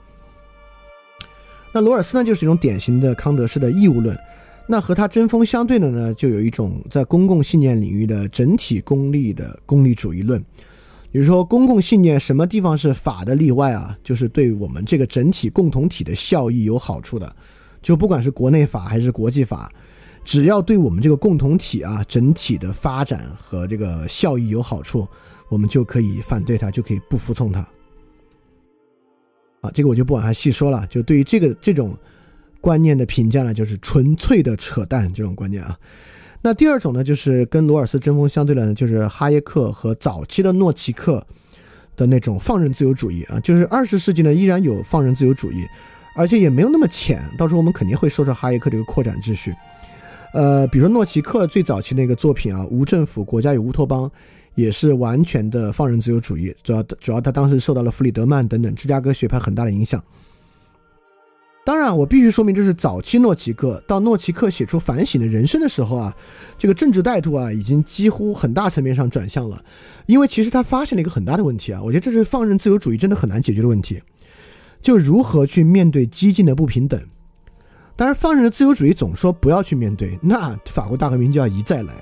那罗尔斯呢，就是一种典型的康德式的义务论。那和他针锋相对的呢，就有一种在公共信念领域的整体功利的功利主义论。比如说，公共信念什么地方是法的例外啊？就是对我们这个整体共同体的效益有好处的，就不管是国内法还是国际法。只要对我们这个共同体啊整体的发展和这个效益有好处，我们就可以反对它，就可以不服从它。啊，这个我就不往下细说了。就对于这个这种观念的评价呢，就是纯粹的扯淡这种观念啊。那第二种呢，就是跟罗尔斯针锋相对的呢，就是哈耶克和早期的诺奇克的那种放任自由主义啊。就是二十世纪呢依然有放任自由主义，而且也没有那么浅。到时候我们肯定会说说哈耶克这个扩展秩序。呃，比如说诺奇克最早期那个作品啊，《无政府国家与乌托邦》，也是完全的放任自由主义。主要主要他当时受到了弗里德曼等等芝加哥学派很大的影响。当然，我必须说明，这是早期诺奇克。到诺奇克写出《反省的人生》的时候啊，这个政治态度啊，已经几乎很大层面上转向了。因为其实他发现了一个很大的问题啊，我觉得这是放任自由主义真的很难解决的问题，就如何去面对激进的不平等。当然，放任的自由主义总说不要去面对，那法国大革命就要一再来。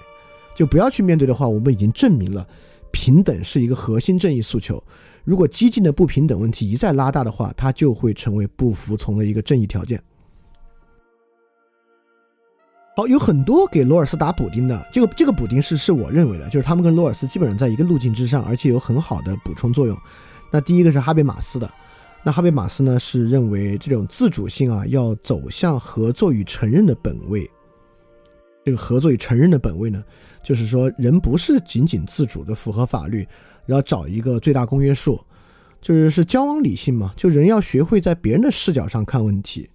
就不要去面对的话，我们已经证明了平等是一个核心正义诉求。如果激进的不平等问题一再拉大的话，它就会成为不服从的一个正义条件。好，有很多给罗尔斯打补丁的，这个这个补丁是是我认为的，就是他们跟罗尔斯基本上在一个路径之上，而且有很好的补充作用。那第一个是哈贝马斯的。那哈贝马斯呢是认为这种自主性啊要走向合作与承认的本位。这个合作与承认的本位呢，就是说人不是仅仅自主的符合法律，然后找一个最大公约数，就是是交往理性嘛，就人要学会在别人的视角上看问题。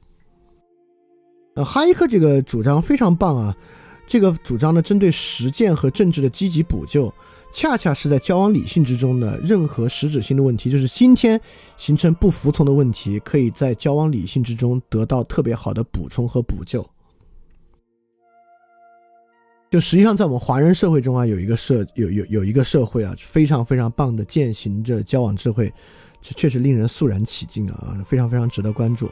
呃，哈耶克这个主张非常棒啊，这个主张呢针对实践和政治的积极补救。恰恰是在交往理性之中呢，任何实质性的问题，就是今天形成不服从的问题，可以在交往理性之中得到特别好的补充和补救。就实际上在我们华人社会中啊，有一个社有有有一个社会啊，非常非常棒的践行着交往智慧，这确实令人肃然起敬啊，非常非常值得关注。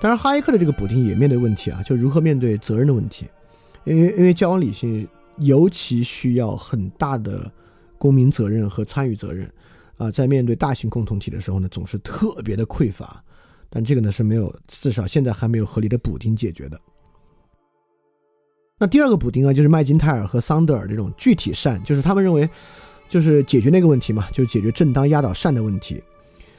当然，哈耶克的这个补丁也面对问题啊，就如何面对责任的问题。因为因为交往理性尤其需要很大的公民责任和参与责任啊，在面对大型共同体的时候呢，总是特别的匮乏。但这个呢是没有，至少现在还没有合理的补丁解决的。那第二个补丁啊，就是麦金泰尔和桑德尔这种具体善，就是他们认为，就是解决那个问题嘛，就是解决正当压倒善的问题。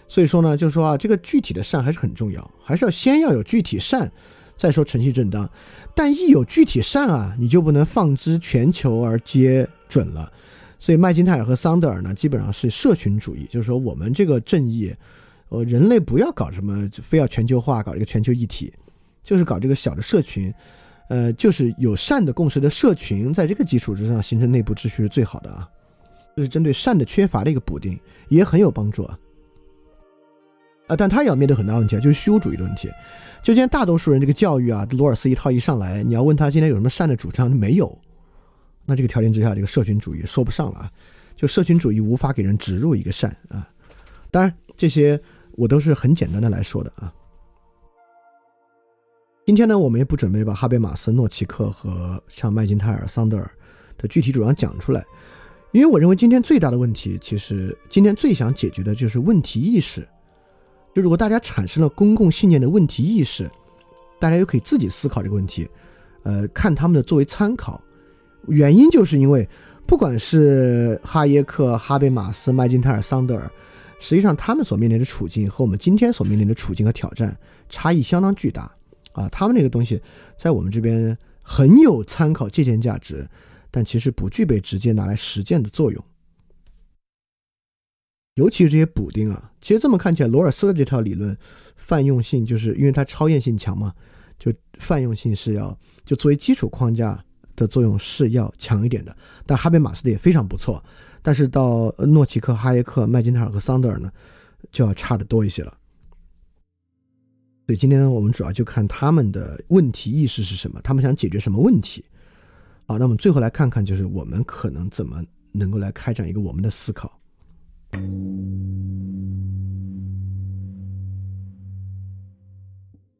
所以说呢，就是说啊，这个具体的善还是很重要，还是要先要有具体善，再说程序正当。但一有具体善啊，你就不能放之全球而皆准了。所以麦金泰尔和桑德尔呢，基本上是社群主义，就是说我们这个正义，呃，人类不要搞什么，非要全球化，搞一个全球一体，就是搞这个小的社群。呃，就是有善的共识的社群，在这个基础之上形成内部秩序是最好的啊。这是针对善的缺乏的一个补丁，也很有帮助啊。啊，但他也要面对很大问题啊，就是虚无主义的问题。就今天大多数人这个教育啊，罗尔斯一套一上来，你要问他今天有什么善的主张，没有。那这个条件之下，这个社群主义说不上了啊。就社群主义无法给人植入一个善啊。当然，这些我都是很简单的来说的啊。今天呢，我们也不准备把哈贝马斯、诺奇克和像麦金泰尔、桑德尔的具体主张讲出来，因为我认为今天最大的问题，其实今天最想解决的就是问题意识。就如果大家产生了公共信念的问题意识，大家又可以自己思考这个问题，呃，看他们的作为参考。原因就是因为，不管是哈耶克、哈贝马斯、麦金泰尔、桑德尔，实际上他们所面临的处境和我们今天所面临的处境和挑战差异相当巨大。啊，他们那个东西在我们这边很有参考借鉴价值，但其实不具备直接拿来实践的作用。尤其是这些补丁啊，其实这么看起来，罗尔斯的这套理论泛用性，就是因为它超验性强嘛，就泛用性是要就作为基础框架的作用是要强一点的。但哈贝马斯的也非常不错，但是到诺奇克、哈耶克、麦金塔尔和桑德尔呢，就要差的多一些了。所以今天呢，我们主要就看他们的问题意识是什么，他们想解决什么问题。好，那我们最后来看看，就是我们可能怎么能够来开展一个我们的思考。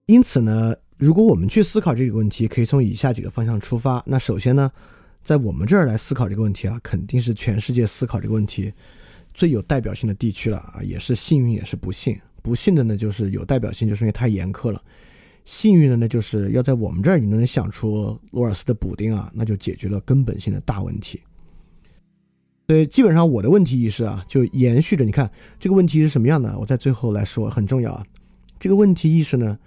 因此呢，如果我们去思考这个问题，可以从以下几个方向出发。那首先呢，在我们这儿来思考这个问题啊，肯定是全世界思考这个问题最有代表性的地区了啊，也是幸运，也是不幸。不幸的呢，就是有代表性，就是因为太严苛了；幸运的呢，就是要在我们这儿你能想出罗尔斯的补丁啊，那就解决了根本性的大问题。所以基本上我的问题意识啊，就延续着。你看这个问题是什么样的？我在最后来说很重要啊。这个问题意识呢，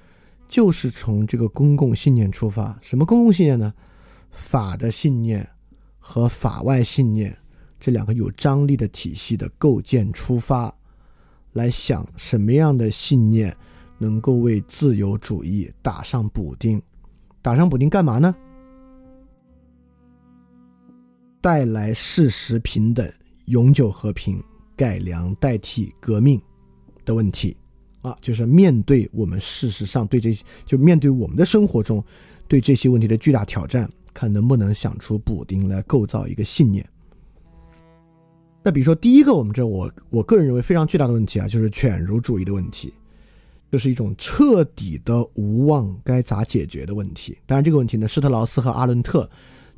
就是从这个公共信念出发。什么公共信念呢？法的信念和法外信念这两个有张力的体系的构建出发。来想什么样的信念能够为自由主义打上补丁？打上补丁干嘛呢？带来事实平等、永久和平、改良代替革命的问题啊，就是面对我们事实上对这些，就面对我们的生活中对这些问题的巨大挑战，看能不能想出补丁来构造一个信念。那比如说，第一个，我们这我我个人认为非常巨大的问题啊，就是犬儒主义的问题，就是一种彻底的无望该咋解决的问题。当然，这个问题呢，施特劳斯和阿伦特，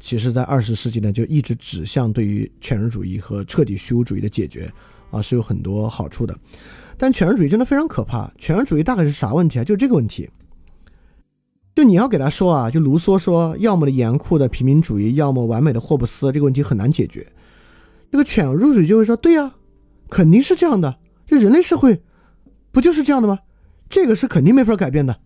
其实在二十世纪呢就一直指向对于犬儒主义和彻底虚无主义的解决啊是有很多好处的。但犬儒主义真的非常可怕。犬儒主义大概是啥问题啊？就这个问题，就你要给他说啊，就卢梭说，要么的严酷的平民主义，要么完美的霍布斯，这个问题很难解决。这个犬入水就会说：“对呀，肯定是这样的。这人类社会不就是这样的吗？这个是肯定没法改变的。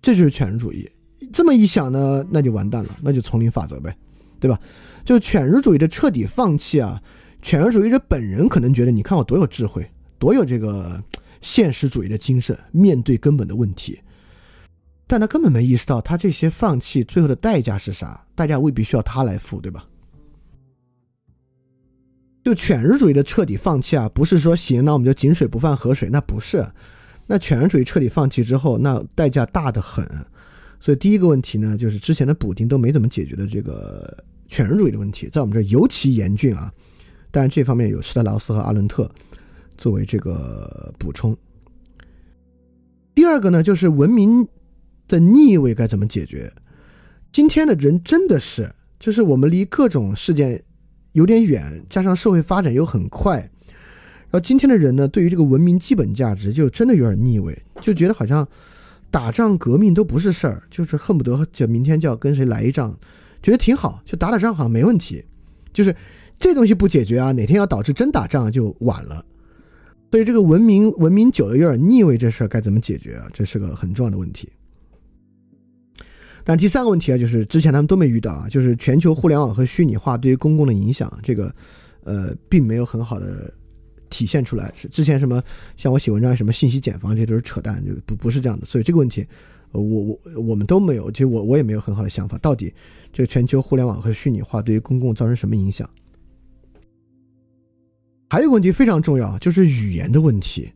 这就是犬儒主义。这么一想呢，那就完蛋了，那就丛林法则呗，对吧？就犬儒主义的彻底放弃啊！犬儒主义者本人可能觉得，你看我多有智慧，多有这个现实主义的精神，面对根本的问题。但他根本没意识到，他这些放弃最后的代价是啥？代价未必需要他来付，对吧？”就犬儒主义的彻底放弃啊，不是说行，那我们就井水不犯河水，那不是。那犬儒主义彻底放弃之后，那代价大得很。所以第一个问题呢，就是之前的补丁都没怎么解决的这个犬儒主义的问题，在我们这儿尤其严峻啊。当然这方面有施特劳斯和阿伦特作为这个补充。第二个呢，就是文明的逆位该怎么解决？今天的人真的是，就是我们离各种事件有点远，加上社会发展又很快，然后今天的人呢，对于这个文明基本价值就真的有点逆位，就觉得好像打仗革命都不是事儿，就是恨不得就明天就要跟谁来一仗，觉得挺好，就打打仗好像没问题，就是这东西不解决啊，哪天要导致真打仗就晚了。所以这个文明文明久了有点逆位，这事儿该怎么解决啊？这是个很重要的问题。但第三个问题啊，就是之前他们都没遇到啊，就是全球互联网和虚拟化对于公共的影响，这个呃，并没有很好的体现出来。是之前什么像我写文章什么信息茧房，这都是扯淡，就不不是这样的。所以这个问题，呃，我我我们都没有，其实我我也没有很好的想法，到底这个全球互联网和虚拟化对于公共造成什么影响？还有个问题非常重要，就是语言的问题。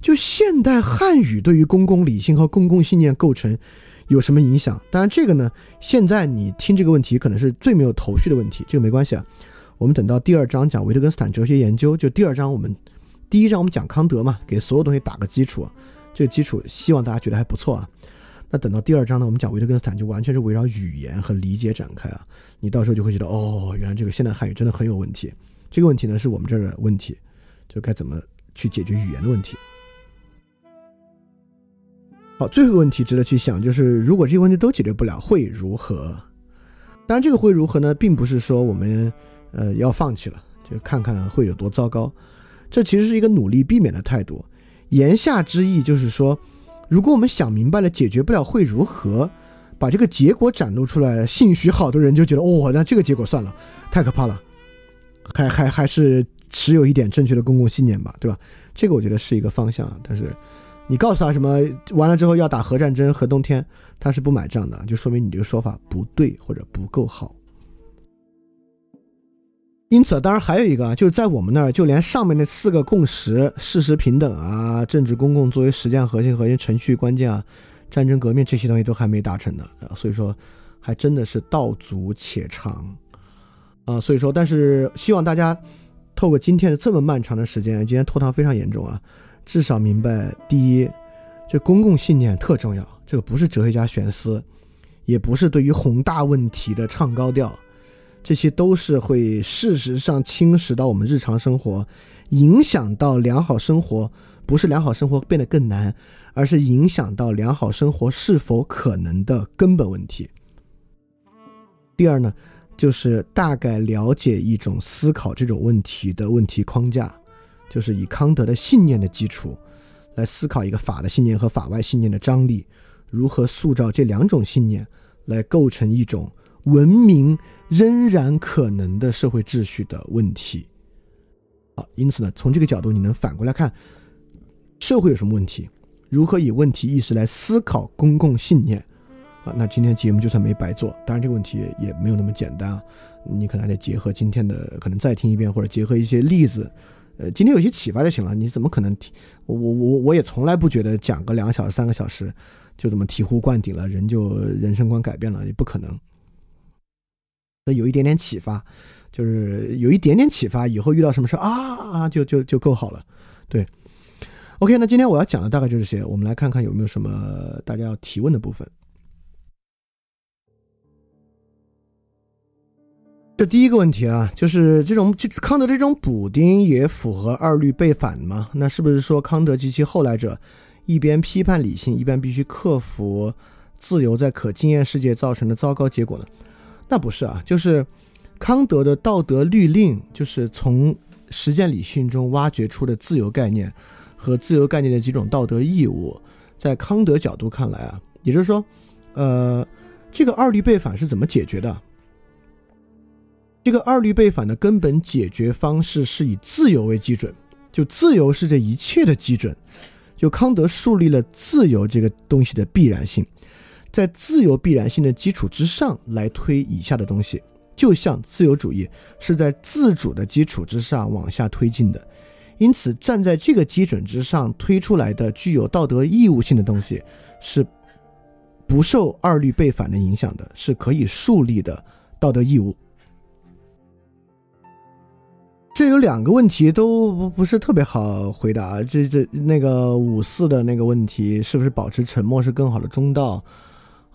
就现代汉语对于公共理性和公共信念构成。有什么影响？当然，这个呢，现在你听这个问题可能是最没有头绪的问题，这个没关系啊。我们等到第二章讲维特根斯坦哲学研究，就第二章我们第一章我们讲康德嘛，给所有东西打个基础，这个基础希望大家觉得还不错啊。那等到第二章呢，我们讲维特根斯坦就完全是围绕语言和理解展开啊，你到时候就会觉得哦，原来这个现代汉语真的很有问题。这个问题呢是我们这儿的问题，就该怎么去解决语言的问题。好，最后一个问题值得去想，就是如果这些问题都解决不了，会如何？当然，这个会如何呢，并不是说我们呃要放弃了，就看看会有多糟糕。这其实是一个努力避免的态度。言下之意就是说，如果我们想明白了解决不了会如何，把这个结果展露出来，兴许好多人就觉得哦，那这个结果算了，太可怕了，还还还是持有一点正确的公共信念吧，对吧？这个我觉得是一个方向，但是。你告诉他什么完了之后要打核战争、核冬天，他是不买账的，就说明你这个说法不对或者不够好。因此，当然还有一个啊，就是在我们那儿，就连上面那四个共识、事实平等啊、政治公共作为实践核心、核心程序关键啊、战争革命这些东西都还没达成呢啊，所以说还真的是道阻且长啊。所以说，但是希望大家透过今天的这么漫长的时间，今天拖堂非常严重啊。至少明白，第一，这公共信念特重要。这个不是哲学家玄思，也不是对于宏大问题的唱高调，这些都是会事实上侵蚀到我们日常生活，影响到良好生活。不是良好生活变得更难，而是影响到良好生活是否可能的根本问题。第二呢，就是大概了解一种思考这种问题的问题框架。就是以康德的信念的基础，来思考一个法的信念和法外信念的张力，如何塑造这两种信念，来构成一种文明仍然可能的社会秩序的问题。啊，因此呢，从这个角度，你能反过来看社会有什么问题，如何以问题意识来思考公共信念。那今天节目就算没白做。当然，这个问题也没有那么简单啊，你可能还得结合今天的，可能再听一遍，或者结合一些例子。呃，今天有些启发就行了。你怎么可能提我我我我也从来不觉得讲个两个小时三个小时就这么醍醐灌顶了，人就人生观改变了，也不可能。那有一点点启发，就是有一点点启发，以后遇到什么事啊，就就就够好了。对，OK，那今天我要讲的大概就是这些。我们来看看有没有什么大家要提问的部分。这第一个问题啊，就是这种就康德这种补丁也符合二律背反吗？那是不是说康德及其后来者一边批判理性，一边必须克服自由在可经验世界造成的糟糕结果呢？那不是啊，就是康德的道德律令，就是从实践理性中挖掘出的自由概念和自由概念的几种道德义务，在康德角度看来啊，也就是说，呃，这个二律背反是怎么解决的？这个二律背反的根本解决方式是以自由为基准，就自由是这一切的基准。就康德树立了自由这个东西的必然性，在自由必然性的基础之上来推以下的东西，就像自由主义是在自主的基础之上往下推进的。因此，站在这个基准之上推出来的具有道德义务性的东西，是不受二律背反的影响的，是可以树立的道德义务。这有两个问题都不不是特别好回答。这这那个五四的那个问题，是不是保持沉默是更好的中道？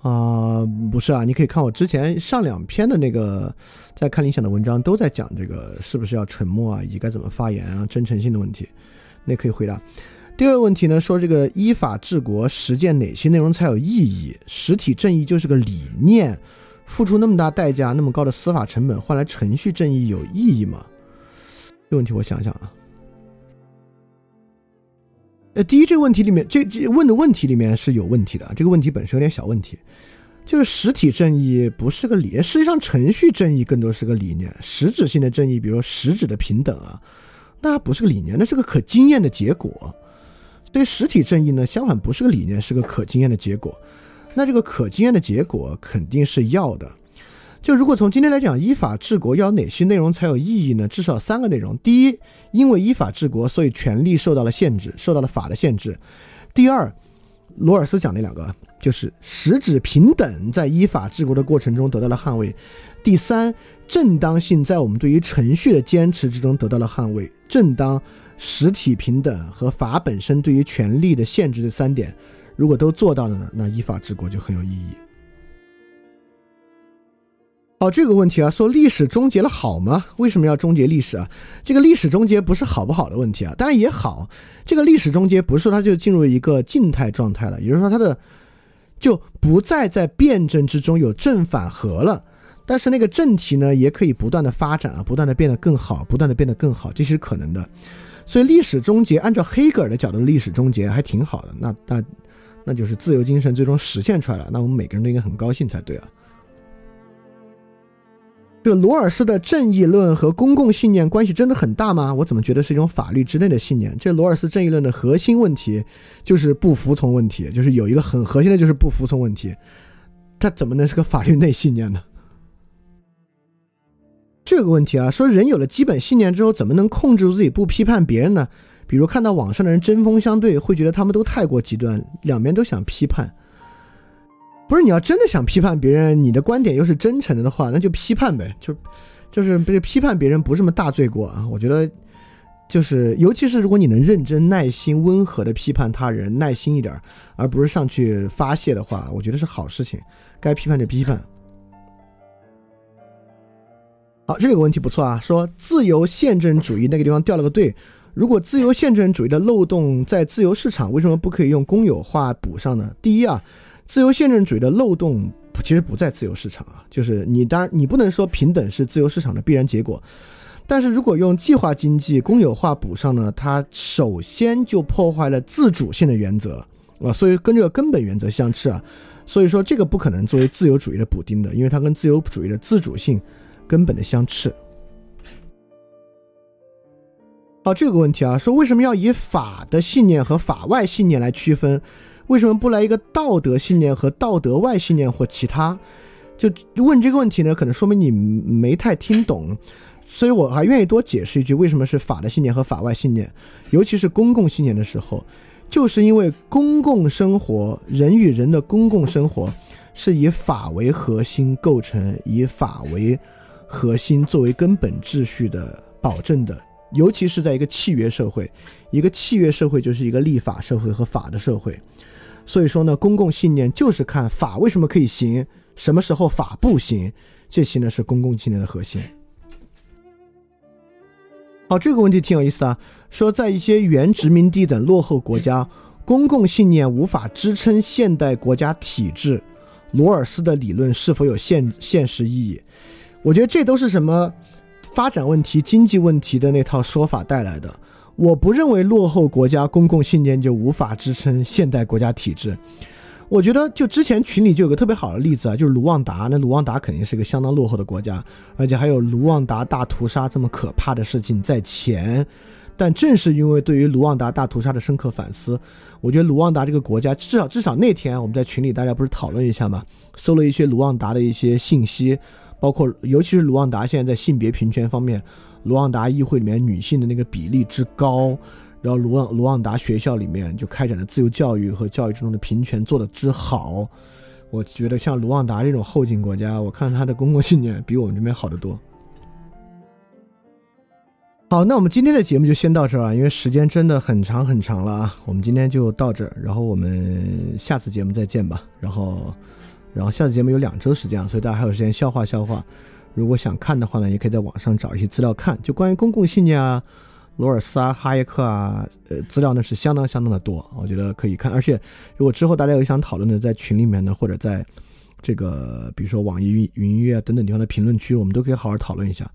啊，不是啊，你可以看我之前上两篇的那个在看理想的文章，都在讲这个是不是要沉默啊，以及该怎么发言啊，真诚性的问题，那可以回答。第二个问题呢，说这个依法治国实践哪些内容才有意义？实体正义就是个理念，付出那么大代价，那么高的司法成本换来程序正义有意义吗？这问题我想想啊。呃，第一这个问题里面，这这问的问题里面是有问题的。这个问题本身有点小问题，就是实体正义不是个理，实际上程序正义更多是个理念。实质性的正义，比如说实质的平等啊，那不是个理念，那是个可经验的结果。所以实体正义呢，相反不是个理念，是个可经验的结果。那这个可经验的结果肯定是要的。就如果从今天来讲，依法治国要哪些内容才有意义呢？至少三个内容：第一，因为依法治国，所以权力受到了限制，受到了法的限制；第二，罗尔斯讲那两个，就是实质平等在依法治国的过程中得到了捍卫；第三，正当性在我们对于程序的坚持之中得到了捍卫。正当、实体平等和法本身对于权力的限制这三点，如果都做到了呢，那依法治国就很有意义。哦，这个问题啊，说历史终结了好吗？为什么要终结历史啊？这个历史终结不是好不好的问题啊，当然也好。这个历史终结不是说它就进入一个静态状态了，也就是说它的就不再在辩证之中有正反合了。但是那个正题呢，也可以不断的发展啊，不断的变得更好，不断的变得更好，这是可能的。所以历史终结，按照黑格尔的角度，历史终结还挺好的。那那那就是自由精神最终实现出来了，那我们每个人都应该很高兴才对啊。这罗尔斯的正义论和公共信念关系真的很大吗？我怎么觉得是一种法律之内的信念？这罗尔斯正义论的核心问题就是不服从问题，就是有一个很核心的就是不服从问题，它怎么能是个法律内信念呢？这个问题啊，说人有了基本信念之后，怎么能控制住自己不批判别人呢？比如看到网上的人针锋相对，会觉得他们都太过极端，两边都想批判。不是你要真的想批判别人，你的观点又是真诚的的话，那就批判呗，就就是被批判别人不是什么大罪过啊。我觉得就是，尤其是如果你能认真、耐心、温和的批判他人，耐心一点，而不是上去发泄的话，我觉得是好事情。该批判就批判。好，这个问题不错啊，说自由宪政主义那个地方掉了个队。如果自由宪政主义的漏洞在自由市场，为什么不可以用公有化补上呢？第一啊。自由宪政主义的漏洞其实不在自由市场啊，就是你当然你不能说平等是自由市场的必然结果，但是如果用计划经济公有化补上呢，它首先就破坏了自主性的原则啊，所以跟这个根本原则相斥啊，所以说这个不可能作为自由主义的补丁的，因为它跟自由主义的自主性根本的相斥。好，这个问题啊，说为什么要以法的信念和法外信念来区分？为什么不来一个道德信念和道德外信念或其他？就问这个问题呢？可能说明你没太听懂，所以我还愿意多解释一句：为什么是法的信念和法外信念？尤其是公共信念的时候，就是因为公共生活，人与人的公共生活是以法为核心构成，以法为核心作为根本秩序的保证的。尤其是在一个契约社会，一个契约社会就是一个立法社会和法的社会。所以说呢，公共信念就是看法为什么可以行，什么时候法不行，这些呢是公共信念的核心。好，这个问题挺有意思啊，说在一些原殖民地等落后国家，公共信念无法支撑现代国家体制，罗尔斯的理论是否有现现实意义？我觉得这都是什么发展问题、经济问题的那套说法带来的。我不认为落后国家公共信念就无法支撑现代国家体制。我觉得就之前群里就有个特别好的例子啊，就是卢旺达。那卢旺达肯定是一个相当落后的国家，而且还有卢旺达大屠杀这么可怕的事情在前。但正是因为对于卢旺达大屠杀的深刻反思，我觉得卢旺达这个国家至少至少那天我们在群里大家不是讨论一下嘛，搜了一些卢旺达的一些信息，包括尤其是卢旺达现在在性别平权方面。卢旺达议会里面女性的那个比例之高，然后卢旺卢旺达学校里面就开展的自由教育和教育之中的平权做的之好，我觉得像卢旺达这种后进国家，我看他的公共信念比我们这边好得多。好，那我们今天的节目就先到这儿啊，因为时间真的很长很长了啊。我们今天就到这儿，然后我们下次节目再见吧。然后，然后下次节目有两周时间啊，所以大家还有时间消化消化。如果想看的话呢，也可以在网上找一些资料看，就关于公共信念啊、罗尔斯啊、哈耶克啊，呃，资料呢是相当相当的多，我觉得可以看。而且，如果之后大家有想讨论的，在群里面呢，或者在这个比如说网易云音乐等等地方的评论区，我们都可以好好讨论一下。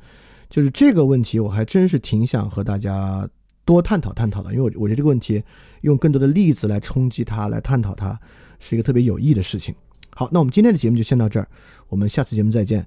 就是这个问题，我还真是挺想和大家多探讨探讨的，因为我我觉得这个问题用更多的例子来冲击它，来探讨它，是一个特别有益的事情。好，那我们今天的节目就先到这儿，我们下次节目再见。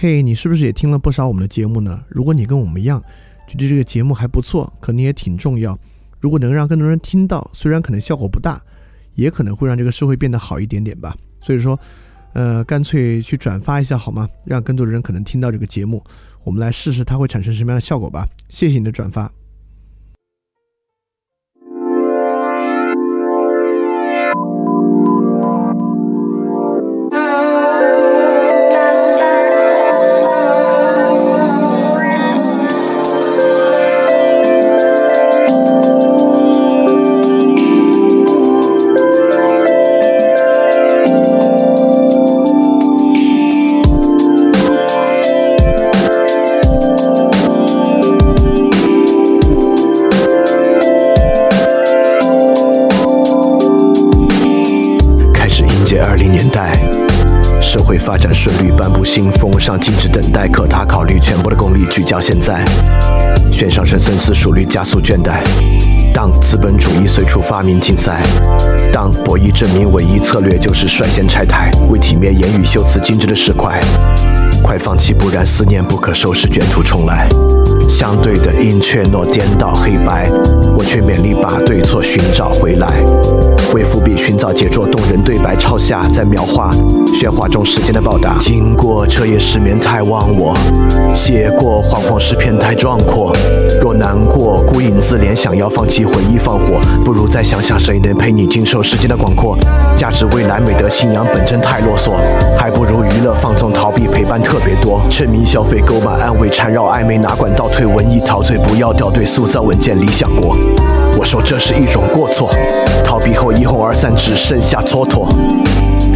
嘿，你是不是也听了不少我们的节目呢？如果你跟我们一样，觉得这个节目还不错，可能也挺重要。如果能让更多人听到，虽然可能效果不大，也可能会让这个社会变得好一点点吧。所以说。呃，干脆去转发一下好吗？让更多的人可能听到这个节目，我们来试试它会产生什么样的效果吧。谢谢你的转发。到现在，悬赏深深思熟虑加速倦怠。当资本主义随处发明竞赛，当博弈证明唯一策略就是率先拆台，为体面言语修辞精致的石块。快放弃，不然思念不可收拾，卷土重来。相对的阴却诺颠倒黑白，我却勉力把对错寻找回来。为伏笔寻找杰作，动人对白抄下，在描画喧哗中时间的报答。经过彻夜失眠太忘我，写过惶惶诗篇太壮阔。若难过孤影自怜，想要放弃回忆放火，不如再想想谁能陪你经受时间的广阔。价值未来美德信仰本真太啰嗦，还不如娱乐放纵逃避陪伴特别多。沉迷消费购买安慰缠绕暧昧哪管倒退。文艺陶醉，不要掉队，塑造稳健理想国。我说这是一种过错，逃避后一哄而散，只剩下蹉跎。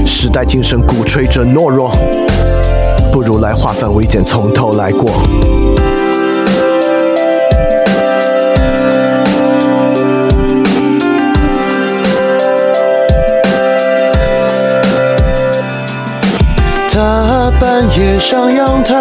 时代精神鼓吹着懦弱，不如来化繁为简，从头来过。他半夜上阳台。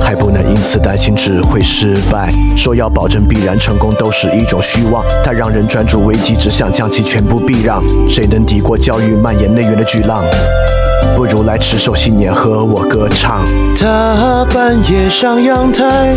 还不能因此担心只会失败，说要保证必然成功都是一种虚妄，它让人专注危机，只想将其全部避让。谁能抵过教育蔓延内源的巨浪？不如来持守信念，和我歌唱。他半夜上阳台，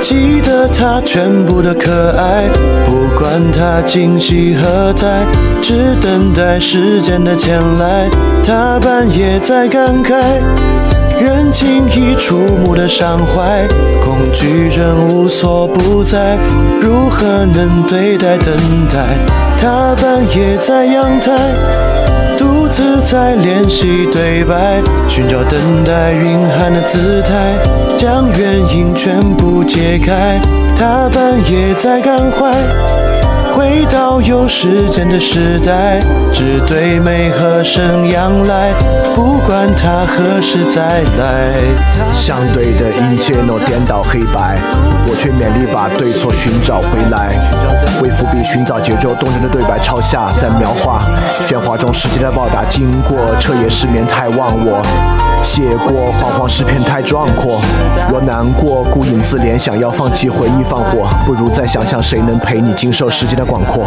记得他全部的可爱，不管他惊喜何在，只等待时间的前来。他半夜在感慨。人轻易触目的伤怀，恐惧症无所不在，如何能对待等待？他半夜在阳台，独自在练习对白，寻找等待蕴含的姿态，将原因全部解开。他半夜在感怀。
回到有时间的时代，只对美和声仰赖，不管它何时再来。
相对的一切都颠倒黑白，我却勉力把对错寻找回来。为伏笔寻找节奏动人的对白抄下，在描画喧哗中时间的报答经过，彻夜失眠太忘我。写过惶惶诗篇太壮阔，我难过孤影自怜，想要放弃回忆放火，不如再想想谁能陪你经受时间的广阔。